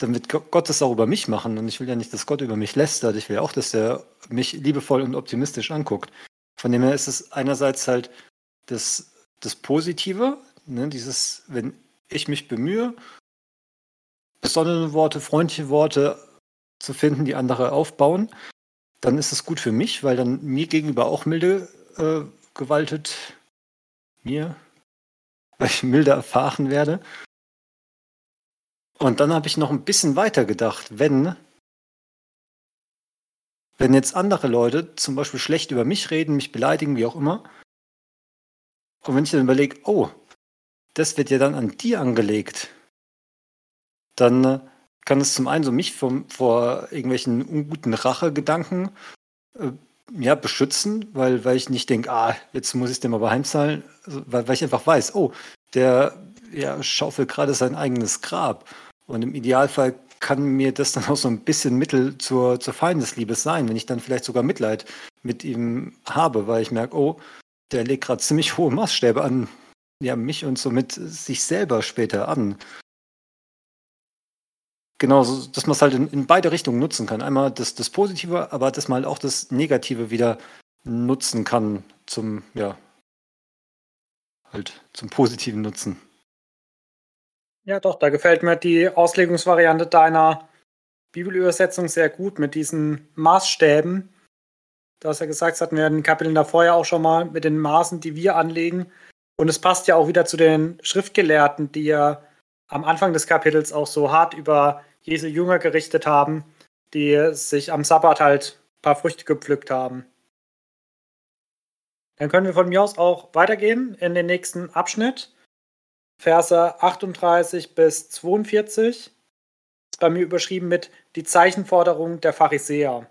dann wird Gott das auch über mich machen. Und ich will ja nicht, dass Gott über mich lästert. Ich will ja auch, dass er mich liebevoll und optimistisch anguckt. Von dem her ist es einerseits halt das, das Positive, ne, dieses, wenn ich mich bemühe, besonnene Worte, freundliche Worte zu finden, die andere aufbauen, dann ist es gut für mich, weil dann mir gegenüber auch milde äh, gewaltet mir, weil ich milder erfahren werde. Und dann habe ich noch ein bisschen weiter gedacht, wenn, wenn jetzt andere Leute zum Beispiel schlecht über mich reden, mich beleidigen, wie auch immer, und wenn ich dann überlege, oh, das wird ja dann an dir angelegt, dann äh, kann es zum einen so mich vom, vor irgendwelchen unguten Rachegedanken äh, ja, beschützen, weil, weil ich nicht denke, ah, jetzt muss ich dem aber heimzahlen, also, weil, weil ich einfach weiß, oh, der ja, schaufelt gerade sein eigenes Grab. Und im Idealfall kann mir das dann auch so ein bisschen Mittel zur, zur Feindesliebe sein, wenn ich dann vielleicht sogar Mitleid mit ihm habe, weil ich merke, oh, der legt gerade ziemlich hohe Maßstäbe an ja, mich und somit sich selber später an. Genau, so, dass man es halt in, in, beide Richtungen nutzen kann. Einmal das, das Positive, aber dass man halt auch das Negative wieder nutzen kann zum, ja, halt zum positiven Nutzen. Ja, doch, da gefällt mir die Auslegungsvariante deiner Bibelübersetzung sehr gut mit diesen Maßstäben. Du hast ja gesagt, das hatten wir in den Kapiteln davor ja auch schon mal mit den Maßen, die wir anlegen. Und es passt ja auch wieder zu den Schriftgelehrten, die ja am Anfang des Kapitels auch so hart über Jesu Jünger gerichtet haben, die sich am Sabbat halt ein paar Früchte gepflückt haben. Dann können wir von mir aus auch weitergehen in den nächsten Abschnitt. Verse 38 bis 42 ist bei mir überschrieben mit die Zeichenforderung der Pharisäer.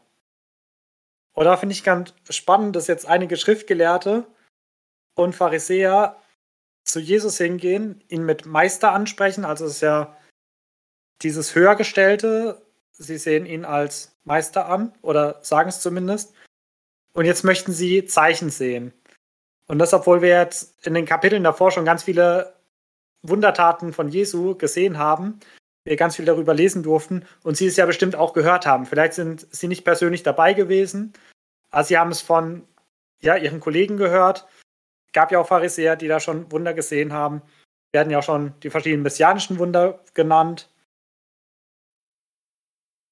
Und da finde ich ganz spannend, dass jetzt einige Schriftgelehrte und Pharisäer zu Jesus hingehen, ihn mit Meister ansprechen. Also es ist ja dieses Höhergestellte. Sie sehen ihn als Meister an oder sagen es zumindest. Und jetzt möchten sie Zeichen sehen. Und das, obwohl wir jetzt in den Kapiteln davor schon ganz viele Wundertaten von Jesu gesehen haben, wir ganz viel darüber lesen durften und sie es ja bestimmt auch gehört haben. Vielleicht sind sie nicht persönlich dabei gewesen, aber sie haben es von ja, ihren Kollegen gehört. Gab ja auch Pharisäer, die da schon Wunder gesehen haben. Werden ja auch schon die verschiedenen messianischen Wunder genannt.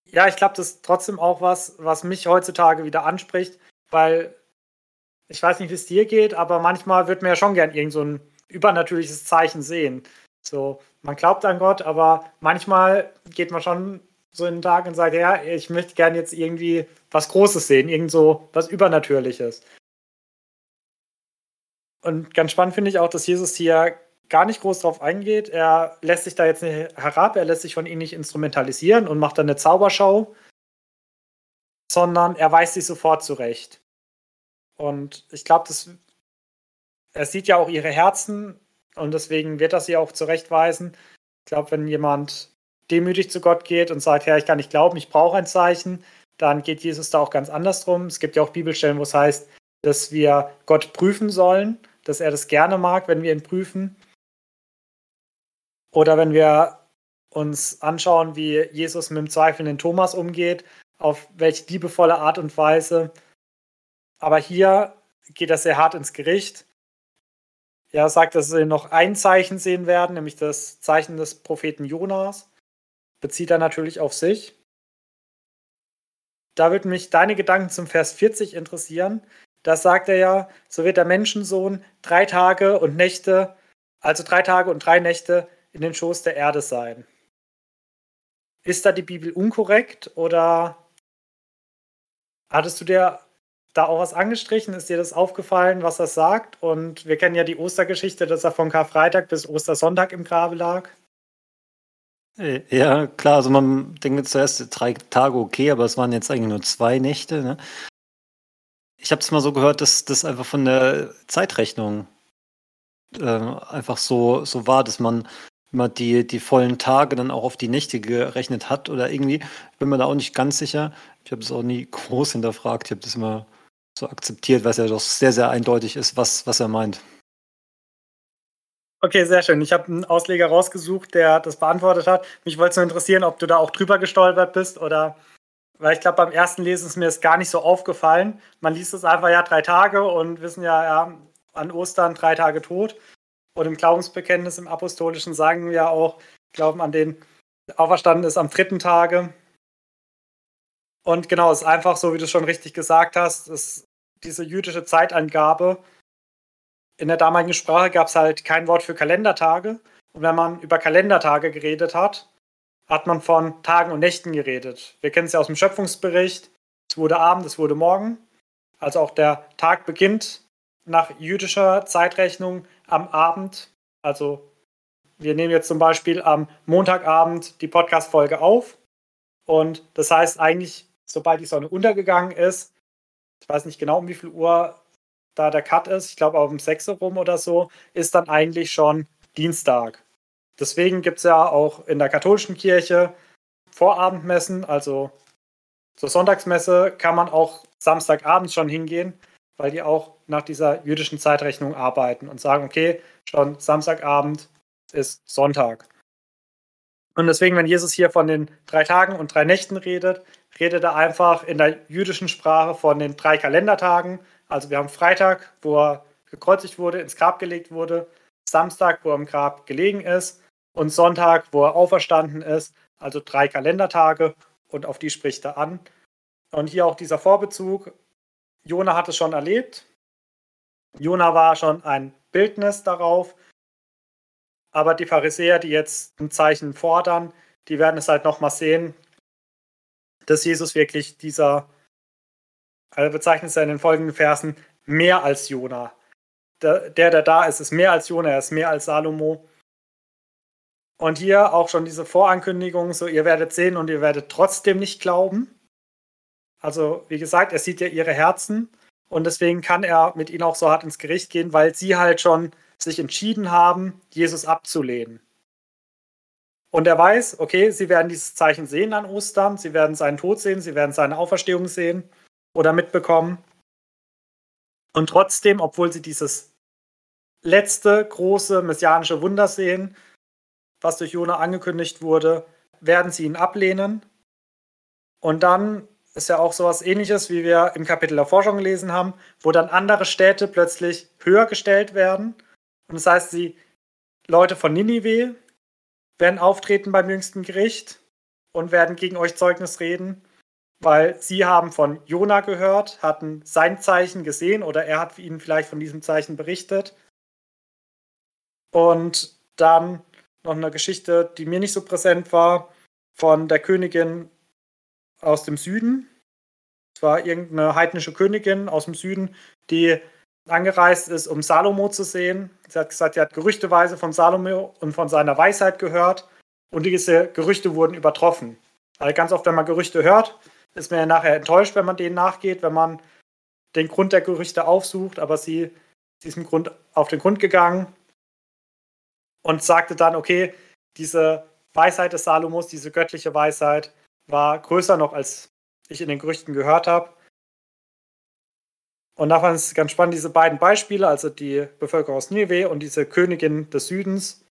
Ja, ich glaube, das ist trotzdem auch was, was mich heutzutage wieder anspricht, weil ich weiß nicht, wie es dir geht, aber manchmal wird mir ja schon gern irgend so übernatürliches Zeichen sehen. So, man glaubt an Gott, aber manchmal geht man schon so in den Tag und sagt, ja, ich möchte gerne jetzt irgendwie was Großes sehen, irgend so was Übernatürliches. Und ganz spannend finde ich auch, dass Jesus hier gar nicht groß drauf eingeht. Er lässt sich da jetzt nicht herab, er lässt sich von ihnen nicht instrumentalisieren und macht dann eine Zauberschau, sondern er weist sich sofort zurecht. Und ich glaube, das er sieht ja auch ihre Herzen und deswegen wird er sie auch zurechtweisen. Ich glaube, wenn jemand demütig zu Gott geht und sagt, ja, ich kann nicht glauben, ich brauche ein Zeichen, dann geht Jesus da auch ganz anders drum. Es gibt ja auch Bibelstellen, wo es heißt, dass wir Gott prüfen sollen, dass er das gerne mag, wenn wir ihn prüfen. Oder wenn wir uns anschauen, wie Jesus mit dem zweifelnden Thomas umgeht, auf welche liebevolle Art und Weise. Aber hier geht er sehr hart ins Gericht ja, sagt, dass sie noch ein Zeichen sehen werden, nämlich das Zeichen des Propheten Jonas. Bezieht er natürlich auf sich. Da würden mich deine Gedanken zum Vers 40 interessieren. Da sagt er ja, so wird der Menschensohn drei Tage und Nächte, also drei Tage und drei Nächte in den Schoß der Erde sein. Ist da die Bibel unkorrekt oder hattest du dir da auch was angestrichen? Ist dir das aufgefallen, was er sagt? Und wir kennen ja die Ostergeschichte, dass er von Karfreitag bis Ostersonntag im Grabe lag. Äh, ja, klar, also man denkt zuerst drei Tage okay, aber es waren jetzt eigentlich nur zwei Nächte. Ne? Ich habe es mal so gehört, dass das einfach von der Zeitrechnung äh, einfach so, so war, dass man immer die, die vollen Tage dann auch auf die Nächte gerechnet hat oder irgendwie. Ich bin mir da auch nicht ganz sicher. Ich habe es auch nie groß hinterfragt. Ich habe das immer so akzeptiert, was ja doch sehr, sehr eindeutig ist, was, was er meint. Okay, sehr schön. Ich habe einen Ausleger rausgesucht, der das beantwortet hat. Mich wollte es nur interessieren, ob du da auch drüber gestolpert bist oder weil ich glaube, beim ersten Lesen ist mir das gar nicht so aufgefallen. Man liest es einfach ja drei Tage und wissen ja, ja, an Ostern drei Tage tot. Und im Glaubensbekenntnis im Apostolischen sagen wir auch, glauben an den auferstanden ist am dritten Tage. Und genau, es ist einfach so, wie du schon richtig gesagt hast, ist diese jüdische Zeitangabe. In der damaligen Sprache gab es halt kein Wort für Kalendertage. Und wenn man über Kalendertage geredet hat, hat man von Tagen und Nächten geredet. Wir kennen es ja aus dem Schöpfungsbericht. Es wurde Abend, es wurde Morgen. Also auch der Tag beginnt nach jüdischer Zeitrechnung am Abend. Also wir nehmen jetzt zum Beispiel am Montagabend die Podcast-Folge auf. Und das heißt eigentlich, sobald die Sonne untergegangen ist, ich weiß nicht genau, um wie viel Uhr da der Cut ist, ich glaube auch um 6 Uhr rum oder so, ist dann eigentlich schon Dienstag. Deswegen gibt es ja auch in der katholischen Kirche Vorabendmessen, also zur Sonntagsmesse kann man auch Samstagabend schon hingehen, weil die auch nach dieser jüdischen Zeitrechnung arbeiten und sagen, okay, schon Samstagabend ist Sonntag. Und deswegen, wenn Jesus hier von den drei Tagen und drei Nächten redet, redet er einfach in der jüdischen Sprache von den drei Kalendertagen. Also wir haben Freitag, wo er gekreuzigt wurde, ins Grab gelegt wurde, Samstag, wo er im Grab gelegen ist und Sonntag, wo er auferstanden ist. Also drei Kalendertage und auf die spricht er an. Und hier auch dieser Vorbezug. Jona hat es schon erlebt. Jona war schon ein Bildnis darauf. Aber die Pharisäer, die jetzt ein Zeichen fordern, die werden es halt nochmal sehen, dass Jesus wirklich dieser, also bezeichnet es in den folgenden Versen, mehr als Jona. Der, der da ist, ist mehr als Jona, er ist mehr als Salomo. Und hier auch schon diese Vorankündigung, so ihr werdet sehen und ihr werdet trotzdem nicht glauben. Also, wie gesagt, er sieht ja ihre Herzen und deswegen kann er mit ihnen auch so hart ins Gericht gehen, weil sie halt schon sich entschieden haben, Jesus abzulehnen. Und er weiß, okay, sie werden dieses Zeichen sehen an Ostern, sie werden seinen Tod sehen, sie werden seine Auferstehung sehen oder mitbekommen. Und trotzdem, obwohl sie dieses letzte große messianische Wunder sehen, was durch Jona angekündigt wurde, werden sie ihn ablehnen. Und dann ist ja auch sowas ähnliches, wie wir im Kapitel der Forschung gelesen haben, wo dann andere Städte plötzlich höher gestellt werden. Und das heißt, die Leute von Ninive werden auftreten beim jüngsten Gericht und werden gegen euch Zeugnis reden, weil sie haben von Jona gehört, hatten sein Zeichen gesehen oder er hat ihnen vielleicht von diesem Zeichen berichtet. Und dann noch eine Geschichte, die mir nicht so präsent war, von der Königin aus dem Süden. Es war irgendeine heidnische Königin aus dem Süden, die angereist ist, um Salomo zu sehen. Sie hat gesagt, sie hat gerüchteweise von Salomo und von seiner Weisheit gehört und diese Gerüchte wurden übertroffen. Weil ganz oft, wenn man Gerüchte hört, ist man ja nachher enttäuscht, wenn man denen nachgeht, wenn man den Grund der Gerüchte aufsucht, aber sie, sie ist im Grund auf den Grund gegangen und sagte dann, okay, diese Weisheit des Salomos, diese göttliche Weisheit, war größer noch, als ich in den Gerüchten gehört habe. Und davon ist ganz spannend, diese beiden Beispiele, also die Bevölkerung aus Nineveh und diese Königin des Südens,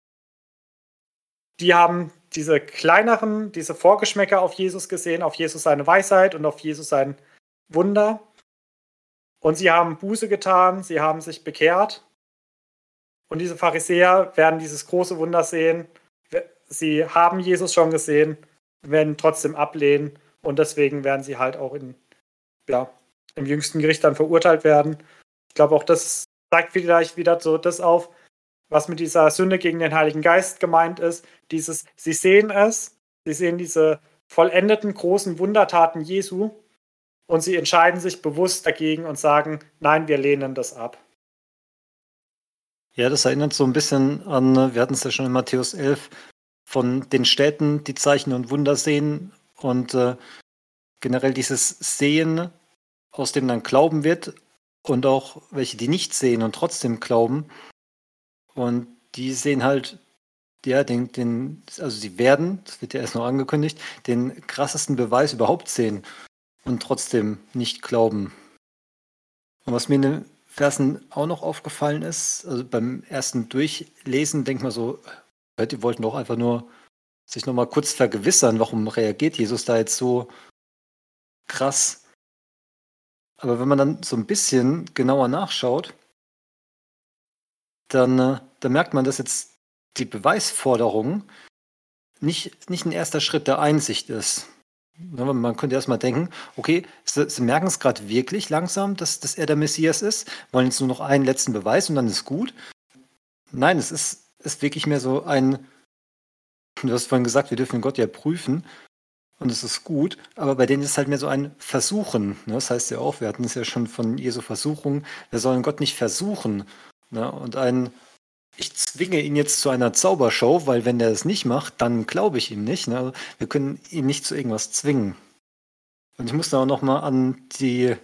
die haben diese kleineren, diese Vorgeschmäcker auf Jesus gesehen, auf Jesus seine Weisheit und auf Jesus sein Wunder. Und sie haben Buße getan, sie haben sich bekehrt. Und diese Pharisäer werden dieses große Wunder sehen. Sie haben Jesus schon gesehen, werden trotzdem ablehnen und deswegen werden sie halt auch in, ja, im jüngsten Gericht dann verurteilt werden. Ich glaube, auch das zeigt vielleicht wieder so das auf, was mit dieser Sünde gegen den Heiligen Geist gemeint ist. Dieses, sie sehen es, sie sehen diese vollendeten großen Wundertaten Jesu und sie entscheiden sich bewusst dagegen und sagen, nein, wir lehnen das ab. Ja, das erinnert so ein bisschen an, wir hatten es ja schon in Matthäus 11, von den Städten, die Zeichen und Wunder sehen und äh, generell dieses Sehen, aus dem dann Glauben wird und auch welche, die nicht sehen und trotzdem glauben. Und die sehen halt, ja, den, den, also sie werden, das wird ja erst noch angekündigt, den krassesten Beweis überhaupt sehen und trotzdem nicht glauben. Und was mir in den Versen auch noch aufgefallen ist, also beim ersten Durchlesen denkt man so, die wollten doch einfach nur sich nochmal kurz vergewissern, warum reagiert Jesus da jetzt so krass. Aber wenn man dann so ein bisschen genauer nachschaut, dann, äh, dann merkt man, dass jetzt die Beweisforderung nicht, nicht ein erster Schritt der Einsicht ist. Ne, man könnte erstmal denken, okay, sie, sie merken es gerade wirklich langsam, dass, dass er der Messias ist, wollen jetzt nur noch einen letzten Beweis und dann ist gut. Nein, es ist, ist wirklich mehr so ein, du hast vorhin gesagt, wir dürfen Gott ja prüfen und es ist gut, aber bei denen ist halt mehr so ein Versuchen. Ne? Das heißt ja auch, wir hatten es ja schon von Jesu Versuchung, wir sollen Gott nicht versuchen. Ne? Und ein, ich zwinge ihn jetzt zu einer Zaubershow, weil wenn der es nicht macht, dann glaube ich ihm nicht. Ne? Also wir können ihn nicht zu irgendwas zwingen. Und ich muss da auch nochmal an die,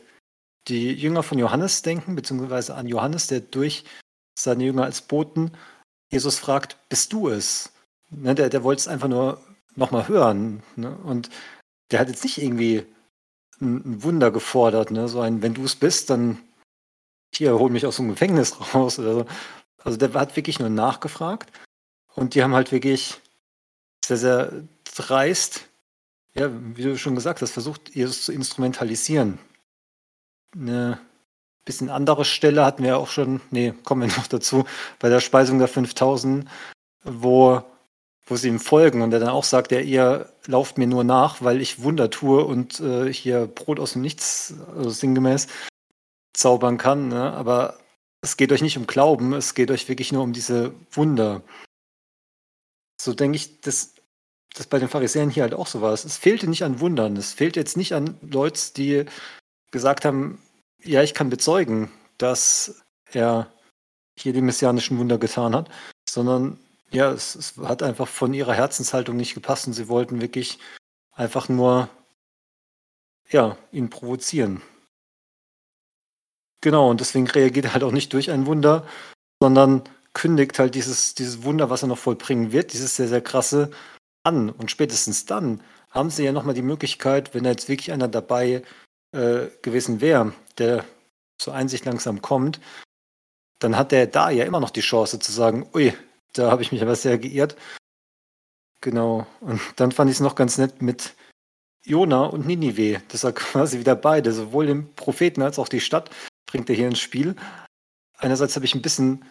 die Jünger von Johannes denken, beziehungsweise an Johannes, der durch seine Jünger als Boten Jesus fragt, bist du es? Ne, der, der wollte es einfach nur nochmal hören. Ne? Und der hat jetzt nicht irgendwie ein, ein Wunder gefordert, ne? so ein, wenn du es bist, dann hier, hol mich aus dem Gefängnis raus oder so. Also der hat wirklich nur nachgefragt und die haben halt wirklich sehr, sehr dreist, ja, wie du schon gesagt hast, versucht, Jesus zu instrumentalisieren. Eine bisschen andere Stelle hatten wir auch schon, nee, kommen wir noch dazu, bei der Speisung der 5000, wo, wo sie ihm folgen und er dann auch sagt, ja, ihr lauft mir nur nach, weil ich Wunder tue und äh, hier Brot aus dem Nichts, also sinngemäß, zaubern kann. Ne? Aber es geht euch nicht um Glauben, es geht euch wirklich nur um diese Wunder. So denke ich, dass das bei den Pharisäern hier halt auch so war. Es fehlte nicht an Wundern. Es fehlt jetzt nicht an Leuten, die gesagt haben, ja, ich kann bezeugen, dass er hier die messianischen Wunder getan hat, sondern ja, es, es hat einfach von ihrer Herzenshaltung nicht gepasst und sie wollten wirklich einfach nur ja, ihn provozieren. Genau, und deswegen reagiert er halt auch nicht durch ein Wunder, sondern kündigt halt dieses, dieses Wunder, was er noch vollbringen wird, dieses sehr, sehr krasse, an. Und spätestens dann haben sie ja nochmal die Möglichkeit, wenn da jetzt wirklich einer dabei äh, gewesen wäre, der zur Einsicht langsam kommt, dann hat der da ja immer noch die Chance zu sagen, ui, da habe ich mich aber sehr geirrt. Genau. Und dann fand ich es noch ganz nett mit Jona und Ninive, dass er quasi wieder beide, sowohl den Propheten als auch die Stadt, bringt er hier ins Spiel. Einerseits habe ich ein bisschen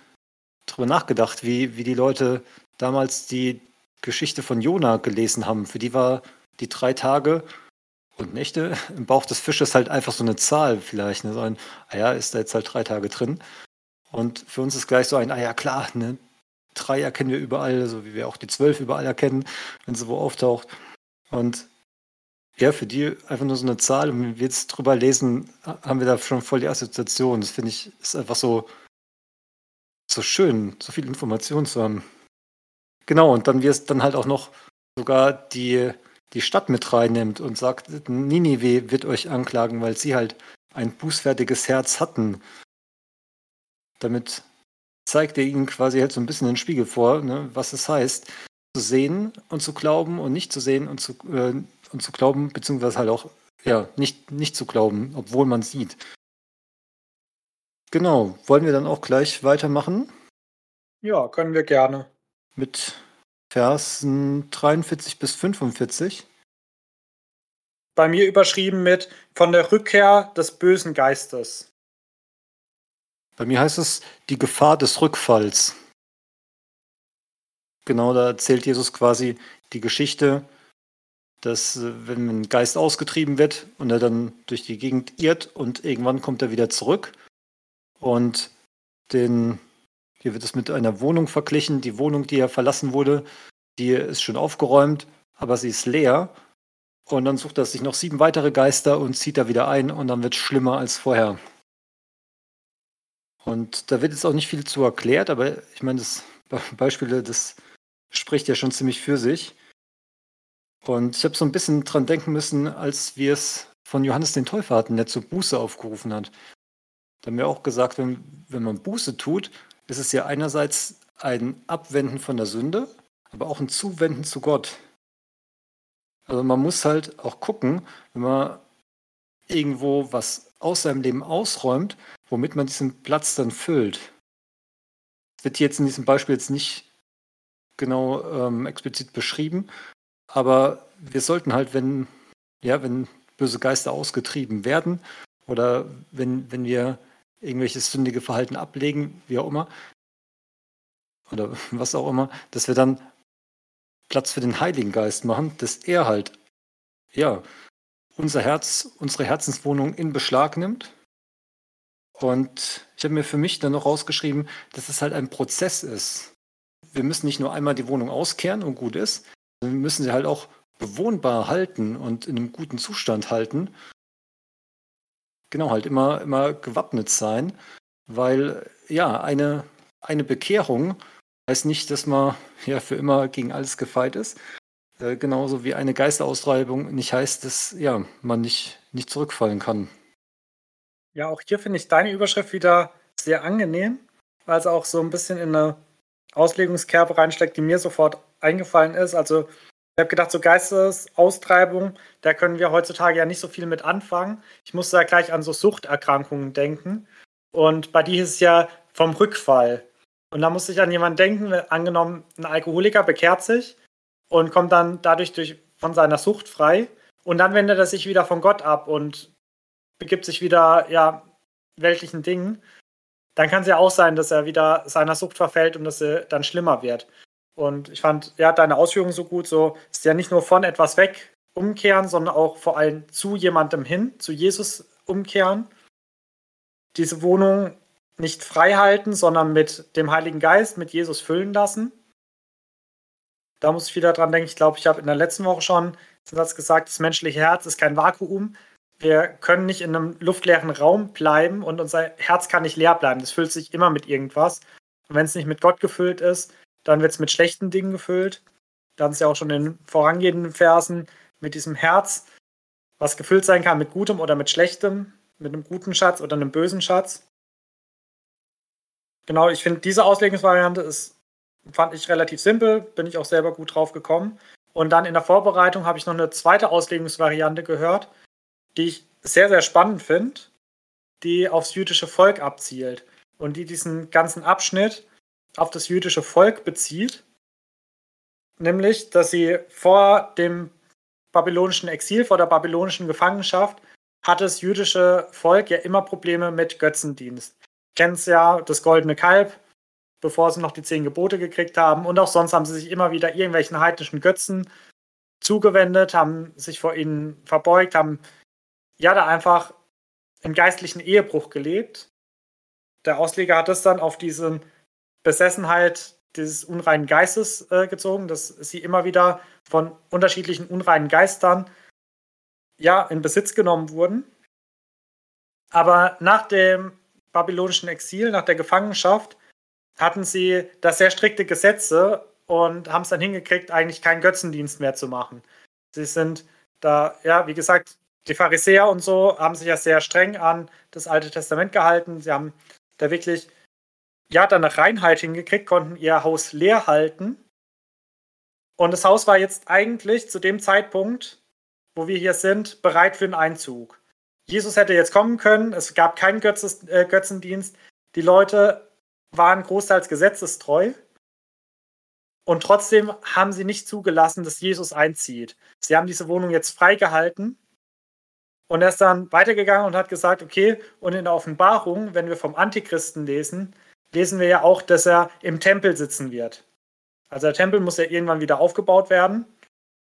darüber nachgedacht, wie, wie die Leute damals die Geschichte von Jona gelesen haben. Für die war die drei Tage und Nächte im Bauch des Fisches halt einfach so eine Zahl vielleicht. Ne? So ein, ah ja, ist da jetzt halt drei Tage drin. Und für uns ist gleich so ein, ah ja klar, ne, drei erkennen wir überall, so wie wir auch die zwölf überall erkennen, wenn sie wo auftaucht. Und ja, für die einfach nur so eine Zahl. Und wenn wir jetzt drüber lesen, haben wir da schon voll die Assoziation. Das finde ich, ist einfach so, so schön, so viel Information zu haben. Genau, und dann wirst dann halt auch noch sogar die, die Stadt mit reinnimmt und sagt, Ninive wird euch anklagen, weil sie halt ein bußfertiges Herz hatten. Damit zeigt er ihnen quasi halt so ein bisschen den Spiegel vor, ne, was es heißt, zu sehen und zu glauben und nicht zu sehen und zu, äh, und zu glauben, beziehungsweise halt auch ja, nicht, nicht zu glauben, obwohl man sieht. Genau, wollen wir dann auch gleich weitermachen? Ja, können wir gerne. Mit Versen 43 bis 45. Bei mir überschrieben mit von der Rückkehr des bösen Geistes. Bei mir heißt es die Gefahr des Rückfalls. Genau, da erzählt Jesus quasi die Geschichte dass äh, wenn ein Geist ausgetrieben wird und er dann durch die Gegend irrt und irgendwann kommt er wieder zurück und den, hier wird es mit einer Wohnung verglichen. Die Wohnung, die er verlassen wurde, die ist schon aufgeräumt, aber sie ist leer. Und dann sucht er sich noch sieben weitere Geister und zieht da wieder ein und dann wird es schlimmer als vorher. Und da wird jetzt auch nicht viel zu erklärt, aber ich meine, das Beispiel, das spricht ja schon ziemlich für sich. Und ich habe so ein bisschen dran denken müssen, als wir es von Johannes den Täufer hatten, der zur Buße aufgerufen hat. Da haben wir auch gesagt, wenn, wenn man Buße tut, ist es ja einerseits ein Abwenden von der Sünde, aber auch ein Zuwenden zu Gott. Also man muss halt auch gucken, wenn man irgendwo was aus seinem Leben ausräumt, womit man diesen Platz dann füllt. Das wird jetzt in diesem Beispiel jetzt nicht genau ähm, explizit beschrieben, aber wir sollten halt, wenn, ja, wenn böse Geister ausgetrieben werden oder wenn, wenn wir irgendwelches sündige Verhalten ablegen, wie auch immer, oder was auch immer, dass wir dann Platz für den Heiligen Geist machen, dass er halt, ja, unser Herz, unsere Herzenswohnung in Beschlag nimmt. Und ich habe mir für mich dann noch rausgeschrieben, dass es halt ein Prozess ist. Wir müssen nicht nur einmal die Wohnung auskehren und gut ist, sondern wir müssen sie halt auch bewohnbar halten und in einem guten Zustand halten. Genau, halt immer, immer gewappnet sein, weil ja, eine, eine Bekehrung heißt nicht, dass man ja für immer gegen alles gefeit ist. Äh, genauso wie eine Geisteraustreibung nicht heißt, dass ja, man nicht, nicht zurückfallen kann. Ja, auch hier finde ich deine Überschrift wieder sehr angenehm, weil es auch so ein bisschen in eine Auslegungskerbe reinsteckt, die mir sofort eingefallen ist. Also ich habe gedacht, so Geistesaustreibung, da können wir heutzutage ja nicht so viel mit anfangen. Ich musste da gleich an so Suchterkrankungen denken. Und bei dir ist es ja vom Rückfall. Und da musste ich an jemanden denken, angenommen, ein Alkoholiker bekehrt sich und kommt dann dadurch durch, von seiner Sucht frei. Und dann wendet er sich wieder von Gott ab und begibt sich wieder ja, weltlichen Dingen. Dann kann es ja auch sein, dass er wieder seiner Sucht verfällt und dass er dann schlimmer wird. Und ich fand, hat deine Ausführungen so gut, so ist ja nicht nur von etwas weg umkehren, sondern auch vor allem zu jemandem hin, zu Jesus umkehren. Diese Wohnung nicht frei halten, sondern mit dem Heiligen Geist, mit Jesus füllen lassen. Da muss ich wieder dran denken. Ich glaube, ich habe in der letzten Woche schon den Satz gesagt, das menschliche Herz ist kein Vakuum. Wir können nicht in einem luftleeren Raum bleiben und unser Herz kann nicht leer bleiben. Das füllt sich immer mit irgendwas. Und wenn es nicht mit Gott gefüllt ist, dann wird es mit schlechten Dingen gefüllt. Da haben es ja auch schon in den vorangehenden Versen mit diesem Herz, was gefüllt sein kann mit Gutem oder mit Schlechtem, mit einem guten Schatz oder einem bösen Schatz. Genau, ich finde, diese Auslegungsvariante ist, fand ich relativ simpel, bin ich auch selber gut drauf gekommen. Und dann in der Vorbereitung habe ich noch eine zweite Auslegungsvariante gehört, die ich sehr, sehr spannend finde, die aufs jüdische Volk abzielt und die diesen ganzen Abschnitt auf das jüdische Volk bezieht. Nämlich, dass sie vor dem babylonischen Exil, vor der babylonischen Gefangenschaft, hatte das jüdische Volk ja immer Probleme mit Götzendienst kennen es ja, das goldene Kalb, bevor sie noch die zehn Gebote gekriegt haben. Und auch sonst haben sie sich immer wieder irgendwelchen heidnischen Götzen zugewendet, haben sich vor ihnen verbeugt, haben ja da einfach im geistlichen Ehebruch gelebt. Der Ausleger hat es dann auf diese Besessenheit dieses unreinen Geistes äh, gezogen, dass sie immer wieder von unterschiedlichen unreinen Geistern ja in Besitz genommen wurden. Aber nach dem babylonischen Exil, nach der Gefangenschaft, hatten sie da sehr strikte Gesetze und haben es dann hingekriegt, eigentlich keinen Götzendienst mehr zu machen. Sie sind da, ja, wie gesagt, die Pharisäer und so haben sich ja sehr streng an das Alte Testament gehalten. Sie haben da wirklich, ja, dann eine Reinheit hingekriegt, konnten ihr Haus leer halten. Und das Haus war jetzt eigentlich zu dem Zeitpunkt, wo wir hier sind, bereit für einen Einzug. Jesus hätte jetzt kommen können, es gab keinen äh, Götzendienst, die Leute waren großteils gesetzestreu und trotzdem haben sie nicht zugelassen, dass Jesus einzieht. Sie haben diese Wohnung jetzt freigehalten und er ist dann weitergegangen und hat gesagt, okay, und in der Offenbarung, wenn wir vom Antichristen lesen, lesen wir ja auch, dass er im Tempel sitzen wird. Also der Tempel muss ja irgendwann wieder aufgebaut werden,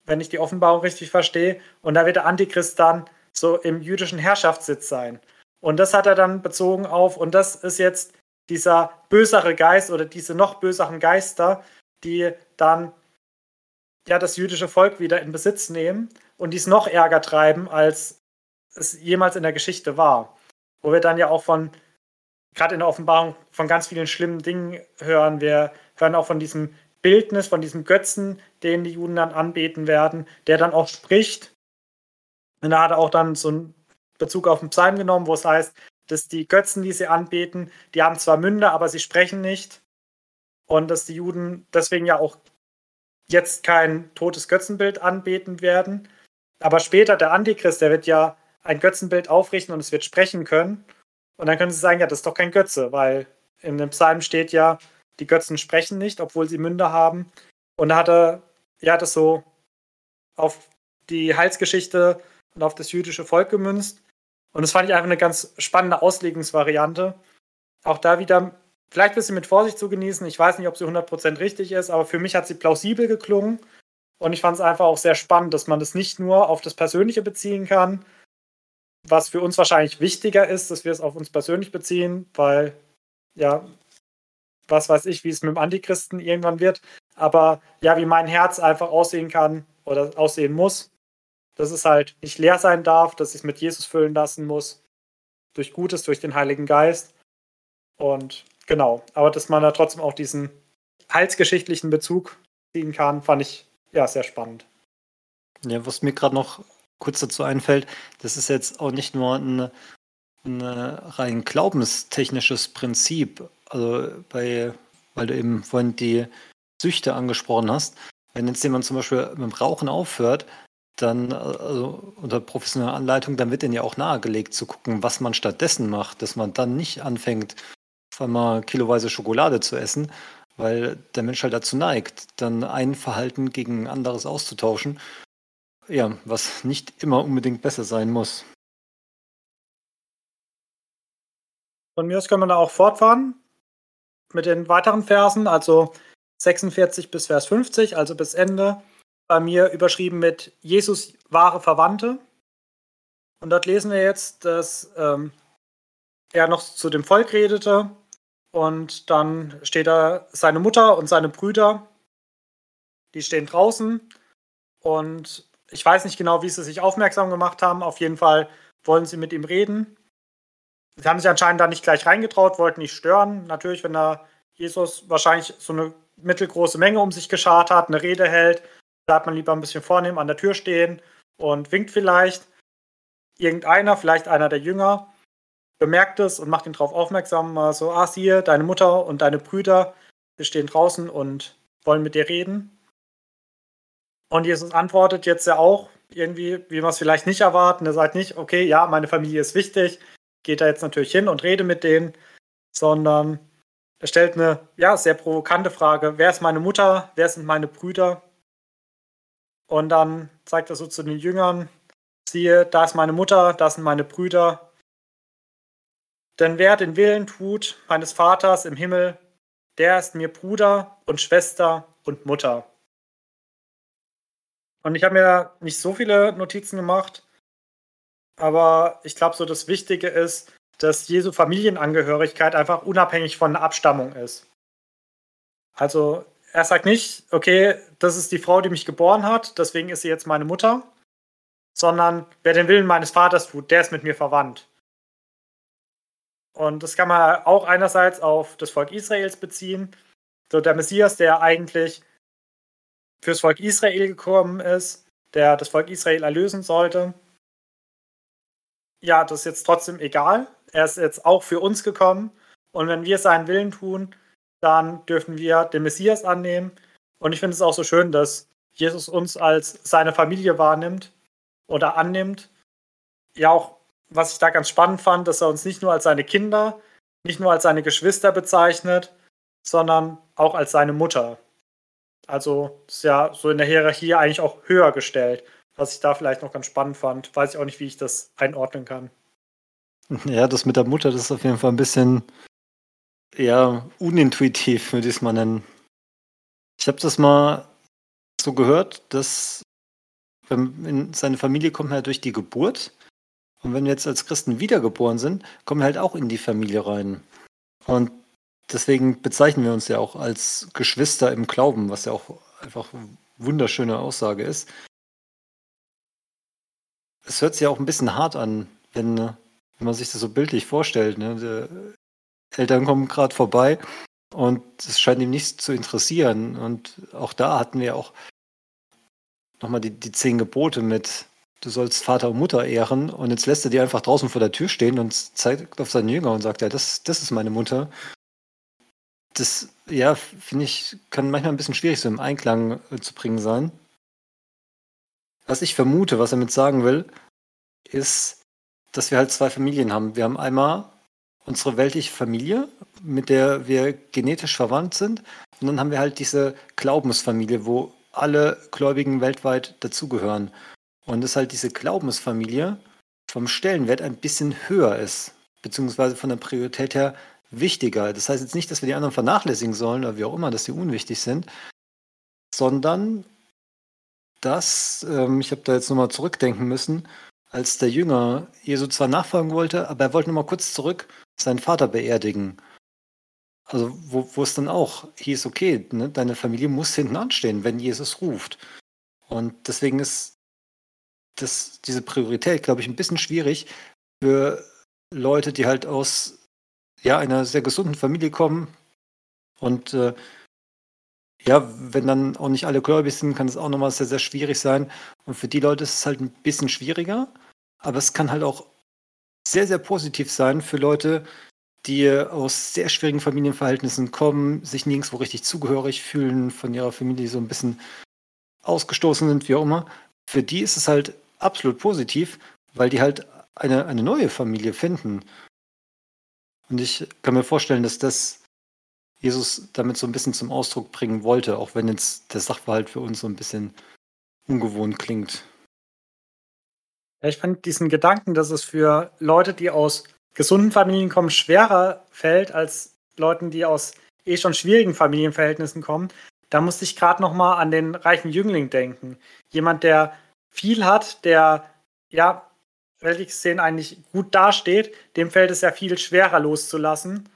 wenn ich die Offenbarung richtig verstehe. Und da wird der Antichrist dann so im jüdischen Herrschaftssitz sein. Und das hat er dann bezogen auf, und das ist jetzt dieser bösere Geist oder diese noch böseren Geister, die dann ja das jüdische Volk wieder in Besitz nehmen und dies noch ärger treiben, als es jemals in der Geschichte war. Wo wir dann ja auch von, gerade in der Offenbarung, von ganz vielen schlimmen Dingen hören. Wir hören auch von diesem Bildnis, von diesem Götzen, den die Juden dann anbeten werden, der dann auch spricht und da hat er auch dann so einen Bezug auf den Psalm genommen, wo es heißt, dass die Götzen, die sie anbeten, die haben zwar Münder, aber sie sprechen nicht. Und dass die Juden deswegen ja auch jetzt kein totes Götzenbild anbeten werden. Aber später der Antichrist, der wird ja ein Götzenbild aufrichten und es wird sprechen können. Und dann können sie sagen, ja, das ist doch kein Götze, weil in dem Psalm steht ja, die Götzen sprechen nicht, obwohl sie Münder haben. Und da hat er ja das so auf die Heilsgeschichte und auf das jüdische Volk gemünzt. Und das fand ich einfach eine ganz spannende Auslegungsvariante. Auch da wieder vielleicht ein bisschen mit Vorsicht zu genießen. Ich weiß nicht, ob sie 100% richtig ist, aber für mich hat sie plausibel geklungen. Und ich fand es einfach auch sehr spannend, dass man das nicht nur auf das Persönliche beziehen kann, was für uns wahrscheinlich wichtiger ist, dass wir es auf uns persönlich beziehen, weil, ja, was weiß ich, wie es mit dem Antichristen irgendwann wird. Aber ja, wie mein Herz einfach aussehen kann oder aussehen muss, dass es halt nicht leer sein darf, dass ich es mit Jesus füllen lassen muss. Durch Gutes, durch den Heiligen Geist. Und genau, aber dass man da trotzdem auch diesen heilsgeschichtlichen Bezug ziehen kann, fand ich ja sehr spannend. Ja, was mir gerade noch kurz dazu einfällt, das ist jetzt auch nicht nur ein, ein rein glaubenstechnisches Prinzip. Also bei, weil du eben vorhin die Süchte angesprochen hast. Wenn jetzt jemand zum Beispiel mit dem Rauchen aufhört, dann also unter professioneller Anleitung, dann wird ihnen ja auch nahegelegt zu gucken, was man stattdessen macht, dass man dann nicht anfängt, auf einmal kiloweise Schokolade zu essen, weil der Mensch halt dazu neigt, dann ein Verhalten gegen ein anderes auszutauschen. Ja, was nicht immer unbedingt besser sein muss. Von mir aus können wir da auch fortfahren mit den weiteren Versen, also 46 bis Vers 50, also bis Ende bei mir überschrieben mit Jesus wahre Verwandte. Und dort lesen wir jetzt, dass ähm, er noch zu dem Volk redete und dann steht da seine Mutter und seine Brüder, die stehen draußen und ich weiß nicht genau, wie sie sich aufmerksam gemacht haben. Auf jeden Fall wollen sie mit ihm reden. Sie haben sich anscheinend da nicht gleich reingetraut, wollten nicht stören. Natürlich, wenn da Jesus wahrscheinlich so eine mittelgroße Menge um sich geschart hat, eine Rede hält, bleibt man lieber ein bisschen vornehm an der Tür stehen und winkt vielleicht. Irgendeiner, vielleicht einer der Jünger, bemerkt es und macht ihn darauf aufmerksam, mal so, ah, siehe, deine Mutter und deine Brüder, wir stehen draußen und wollen mit dir reden. Und Jesus antwortet jetzt ja auch irgendwie, wie wir es vielleicht nicht erwarten. Er sagt nicht, okay, ja, meine Familie ist wichtig, geht da jetzt natürlich hin und rede mit denen, sondern er stellt eine ja, sehr provokante Frage, wer ist meine Mutter, wer sind meine Brüder? Und dann zeigt er so zu den Jüngern, siehe, da ist meine Mutter, da sind meine Brüder. Denn wer den Willen tut meines Vaters im Himmel, der ist mir Bruder und Schwester und Mutter. Und ich habe mir nicht so viele Notizen gemacht, aber ich glaube, so das Wichtige ist, dass Jesu Familienangehörigkeit einfach unabhängig von der Abstammung ist. Also er sagt nicht, okay, das ist die Frau, die mich geboren hat, deswegen ist sie jetzt meine Mutter, sondern wer den Willen meines Vaters tut, der ist mit mir verwandt. Und das kann man auch einerseits auf das Volk Israels beziehen. So der Messias, der eigentlich fürs Volk Israel gekommen ist, der das Volk Israel erlösen sollte. Ja, das ist jetzt trotzdem egal. Er ist jetzt auch für uns gekommen. Und wenn wir seinen Willen tun, dann dürfen wir den Messias annehmen. Und ich finde es auch so schön, dass Jesus uns als seine Familie wahrnimmt oder annimmt. Ja, auch was ich da ganz spannend fand, dass er uns nicht nur als seine Kinder, nicht nur als seine Geschwister bezeichnet, sondern auch als seine Mutter. Also ist ja so in der Hierarchie eigentlich auch höher gestellt, was ich da vielleicht noch ganz spannend fand. Weiß ich auch nicht, wie ich das einordnen kann. Ja, das mit der Mutter, das ist auf jeden Fall ein bisschen ja, unintuitiv, würde ich es mal nennen. Ich habe das mal so gehört, dass in seine Familie kommt man ja durch die Geburt. Und wenn wir jetzt als Christen wiedergeboren sind, kommen wir halt auch in die Familie rein. Und deswegen bezeichnen wir uns ja auch als Geschwister im Glauben, was ja auch einfach eine wunderschöne Aussage ist. Es hört sich ja auch ein bisschen hart an, wenn, wenn man sich das so bildlich vorstellt. Ne? Eltern kommen gerade vorbei und es scheint ihm nichts zu interessieren. Und auch da hatten wir auch nochmal die, die zehn Gebote mit, du sollst Vater und Mutter ehren. Und jetzt lässt er die einfach draußen vor der Tür stehen und zeigt auf seinen Jünger und sagt, ja, das, das ist meine Mutter. Das, ja, finde ich, kann manchmal ein bisschen schwierig so im Einklang äh, zu bringen sein. Was ich vermute, was er mit sagen will, ist, dass wir halt zwei Familien haben. Wir haben einmal unsere weltliche Familie, mit der wir genetisch verwandt sind. Und dann haben wir halt diese Glaubensfamilie, wo alle Gläubigen weltweit dazugehören. Und dass halt diese Glaubensfamilie vom Stellenwert ein bisschen höher ist, beziehungsweise von der Priorität her wichtiger. Das heißt jetzt nicht, dass wir die anderen vernachlässigen sollen oder wie auch immer, dass die unwichtig sind, sondern das, ähm, ich habe da jetzt nochmal zurückdenken müssen, als der Jünger Jesu zwar nachfragen wollte, aber er wollte nochmal kurz zurück seinen Vater beerdigen. Also wo, wo es dann auch hieß, okay, ne, deine Familie muss hinten anstehen, wenn Jesus ruft. Und deswegen ist das, diese Priorität, glaube ich, ein bisschen schwierig für Leute, die halt aus ja, einer sehr gesunden Familie kommen. Und äh, ja, wenn dann auch nicht alle gläubig sind, kann es auch nochmal sehr, sehr schwierig sein. Und für die Leute ist es halt ein bisschen schwieriger. Aber es kann halt auch sehr, sehr positiv sein für Leute, die aus sehr schwierigen Familienverhältnissen kommen, sich nirgendwo richtig zugehörig fühlen, von ihrer Familie so ein bisschen ausgestoßen sind, wie auch immer. Für die ist es halt absolut positiv, weil die halt eine, eine neue Familie finden. Und ich kann mir vorstellen, dass das Jesus damit so ein bisschen zum Ausdruck bringen wollte, auch wenn jetzt der Sachverhalt für uns so ein bisschen ungewohnt klingt. Ja, ich fand diesen Gedanken, dass es für Leute, die aus gesunden Familien kommen, schwerer fällt als Leuten, die aus eh schon schwierigen Familienverhältnissen kommen. Da musste ich gerade noch mal an den reichen Jüngling denken. Jemand, der viel hat, der ja weltlich gesehen eigentlich gut dasteht, dem fällt es ja viel schwerer loszulassen,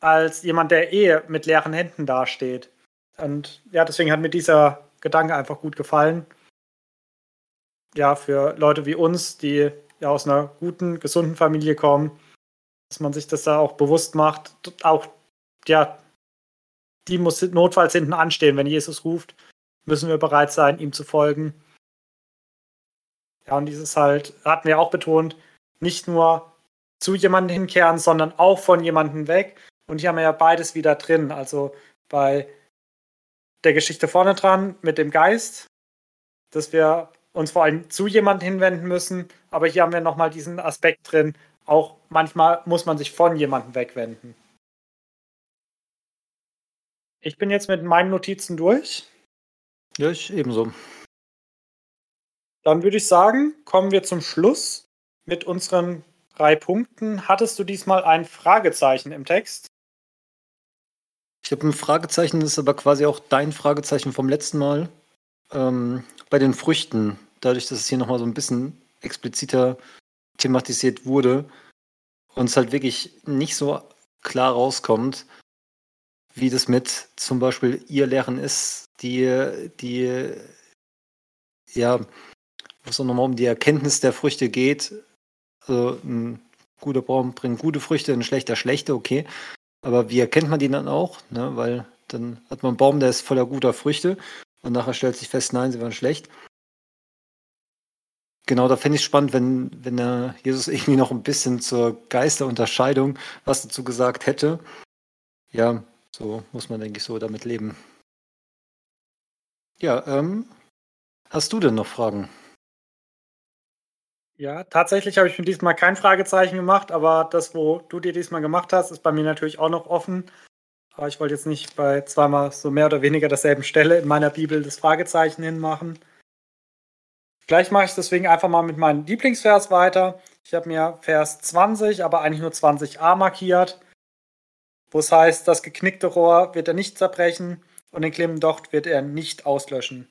als jemand, der eh mit leeren Händen dasteht. Und ja, deswegen hat mir dieser Gedanke einfach gut gefallen. Ja, für Leute wie uns, die ja aus einer guten, gesunden Familie kommen, dass man sich das da auch bewusst macht. Auch, ja, die muss notfalls hinten anstehen. Wenn Jesus ruft, müssen wir bereit sein, ihm zu folgen. Ja, und dieses halt, hatten wir auch betont, nicht nur zu jemandem hinkehren, sondern auch von jemandem weg. Und hier haben wir ja beides wieder drin. Also bei der Geschichte vorne dran mit dem Geist, dass wir uns vor allem zu jemandem hinwenden müssen. Aber hier haben wir nochmal diesen Aspekt drin, auch manchmal muss man sich von jemandem wegwenden. Ich bin jetzt mit meinen Notizen durch. Ja, ich ebenso. Dann würde ich sagen, kommen wir zum Schluss mit unseren drei Punkten. Hattest du diesmal ein Fragezeichen im Text? Ich habe ein Fragezeichen, das ist aber quasi auch dein Fragezeichen vom letzten Mal. Ähm, bei den Früchten, dadurch, dass es hier nochmal so ein bisschen expliziter thematisiert wurde und es halt wirklich nicht so klar rauskommt, wie das mit zum Beispiel ihr Lehren ist, die, die, ja, wo es auch nochmal um die Erkenntnis der Früchte geht. Also ein guter Baum bringt gute Früchte, ein schlechter schlechte, okay. Aber wie erkennt man die dann auch? Ne? Weil dann hat man einen Baum, der ist voller guter Früchte und nachher stellt sich fest, nein, sie waren schlecht. Genau, da fände ich es spannend, wenn, wenn der Jesus irgendwie noch ein bisschen zur Geisterunterscheidung was dazu gesagt hätte. Ja, so muss man, denke ich, so damit leben. Ja, ähm, hast du denn noch Fragen? Ja, tatsächlich habe ich mir diesmal kein Fragezeichen gemacht, aber das, wo du dir diesmal gemacht hast, ist bei mir natürlich auch noch offen. Aber ich wollte jetzt nicht bei zweimal so mehr oder weniger derselben Stelle in meiner Bibel das Fragezeichen hinmachen. Gleich mache ich deswegen einfach mal mit meinem Lieblingsvers weiter. Ich habe mir Vers 20, aber eigentlich nur 20a markiert, wo es heißt, das geknickte Rohr wird er nicht zerbrechen und den klemmenden Docht wird er nicht auslöschen.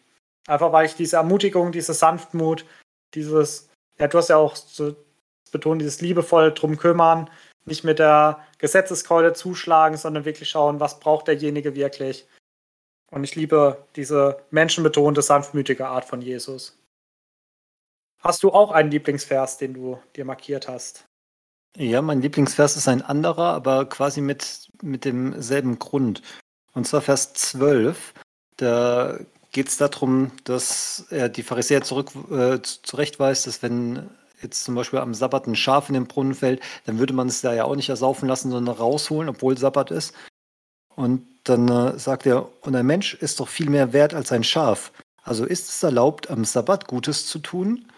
Einfach weil ich diese Ermutigung, diese Sanftmut, dieses, ja, du hast ja auch so betont, dieses liebevoll drum kümmern, nicht mit der Gesetzeskeule zuschlagen, sondern wirklich schauen, was braucht derjenige wirklich. Und ich liebe diese menschenbetonte, sanftmütige Art von Jesus. Hast du auch einen Lieblingsvers, den du dir markiert hast? Ja, mein Lieblingsvers ist ein anderer, aber quasi mit, mit demselben Grund. Und zwar Vers 12. Da geht es darum, dass er die Pharisäer zurück, äh, zurechtweist, dass wenn jetzt zum Beispiel am Sabbat ein Schaf in den Brunnen fällt, dann würde man es da ja auch nicht ersaufen lassen, sondern rausholen, obwohl Sabbat ist. Und dann äh, sagt er, und ein Mensch ist doch viel mehr wert als ein Schaf. Also ist es erlaubt, am Sabbat Gutes zu tun?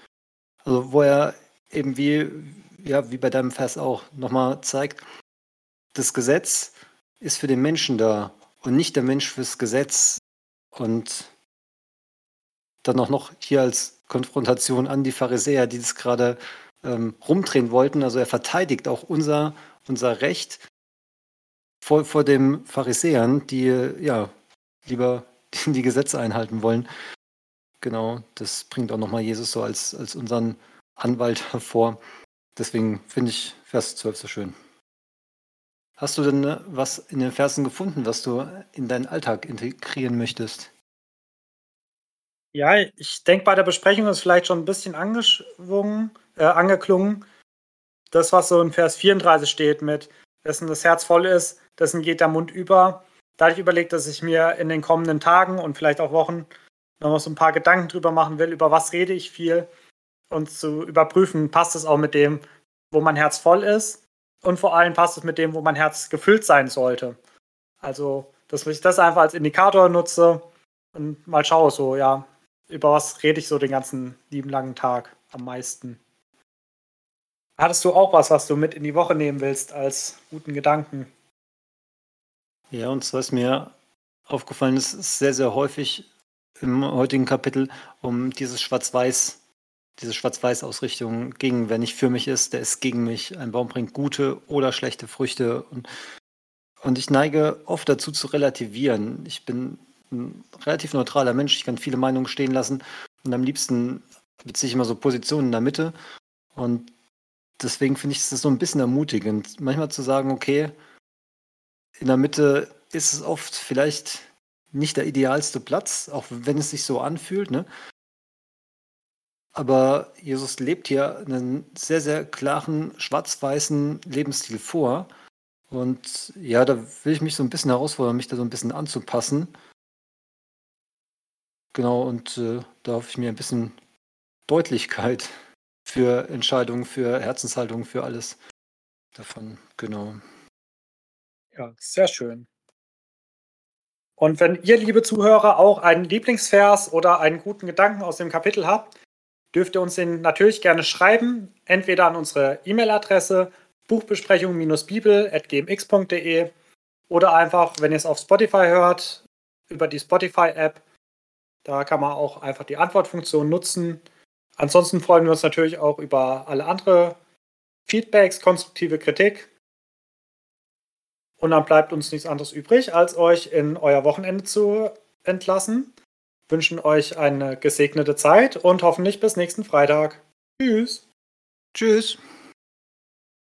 Also wo er eben wie, ja, wie bei deinem Vers auch nochmal zeigt, das Gesetz ist für den Menschen da und nicht der Mensch fürs Gesetz. Und dann auch noch hier als Konfrontation an die Pharisäer, die das gerade ähm, rumdrehen wollten. Also er verteidigt auch unser, unser Recht vor, vor den Pharisäern, die ja lieber die Gesetze einhalten wollen. Genau, das bringt auch nochmal Jesus so als, als unseren Anwalt hervor. Deswegen finde ich Vers 12 so schön. Hast du denn äh, was in den Versen gefunden, was du in deinen Alltag integrieren möchtest? Ja, ich denke, bei der Besprechung ist vielleicht schon ein bisschen angeschwungen, äh, angeklungen. Das, was so in Vers 34 steht, mit dessen das Herz voll ist, dessen geht der Mund über. Da habe ich überlegt, dass ich mir in den kommenden Tagen und vielleicht auch Wochen noch so ein paar Gedanken drüber machen will, über was rede ich viel und zu überprüfen, passt es auch mit dem, wo mein Herz voll ist und vor allem passt es mit dem, wo mein Herz gefüllt sein sollte. Also, dass ich das einfach als Indikator nutze und mal schaue, so, ja, über was rede ich so den ganzen lieben langen Tag am meisten. Hattest du auch was, was du mit in die Woche nehmen willst als guten Gedanken? Ja, und zwar ist mir aufgefallen, es ist sehr, sehr häufig im heutigen Kapitel um dieses Schwarz-Weiß, diese Schwarz-Weiß-Ausrichtung ging. Wer nicht für mich ist, der ist gegen mich. Ein Baum bringt gute oder schlechte Früchte. Und, und ich neige oft dazu zu relativieren. Ich bin ein relativ neutraler Mensch. Ich kann viele Meinungen stehen lassen. Und am liebsten beziehe ich immer so Positionen in der Mitte. Und deswegen finde ich es so ein bisschen ermutigend, manchmal zu sagen, okay, in der Mitte ist es oft vielleicht nicht der idealste Platz, auch wenn es sich so anfühlt. Ne? Aber Jesus lebt hier einen sehr, sehr klaren, schwarz-weißen Lebensstil vor. Und ja, da will ich mich so ein bisschen herausfordern, mich da so ein bisschen anzupassen. Genau, und äh, da hoffe ich mir ein bisschen Deutlichkeit für Entscheidungen, für Herzenshaltung, für alles davon. Genau. Ja, sehr schön. Und wenn ihr, liebe Zuhörer, auch einen Lieblingsvers oder einen guten Gedanken aus dem Kapitel habt, dürft ihr uns den natürlich gerne schreiben, entweder an unsere E-Mail-Adresse buchbesprechung-bibel.gmx.de oder einfach, wenn ihr es auf Spotify hört, über die Spotify-App. Da kann man auch einfach die Antwortfunktion nutzen. Ansonsten freuen wir uns natürlich auch über alle andere Feedbacks, konstruktive Kritik. Und dann bleibt uns nichts anderes übrig, als euch in euer Wochenende zu entlassen. Wünschen euch eine gesegnete Zeit und hoffentlich bis nächsten Freitag. Tschüss. Tschüss.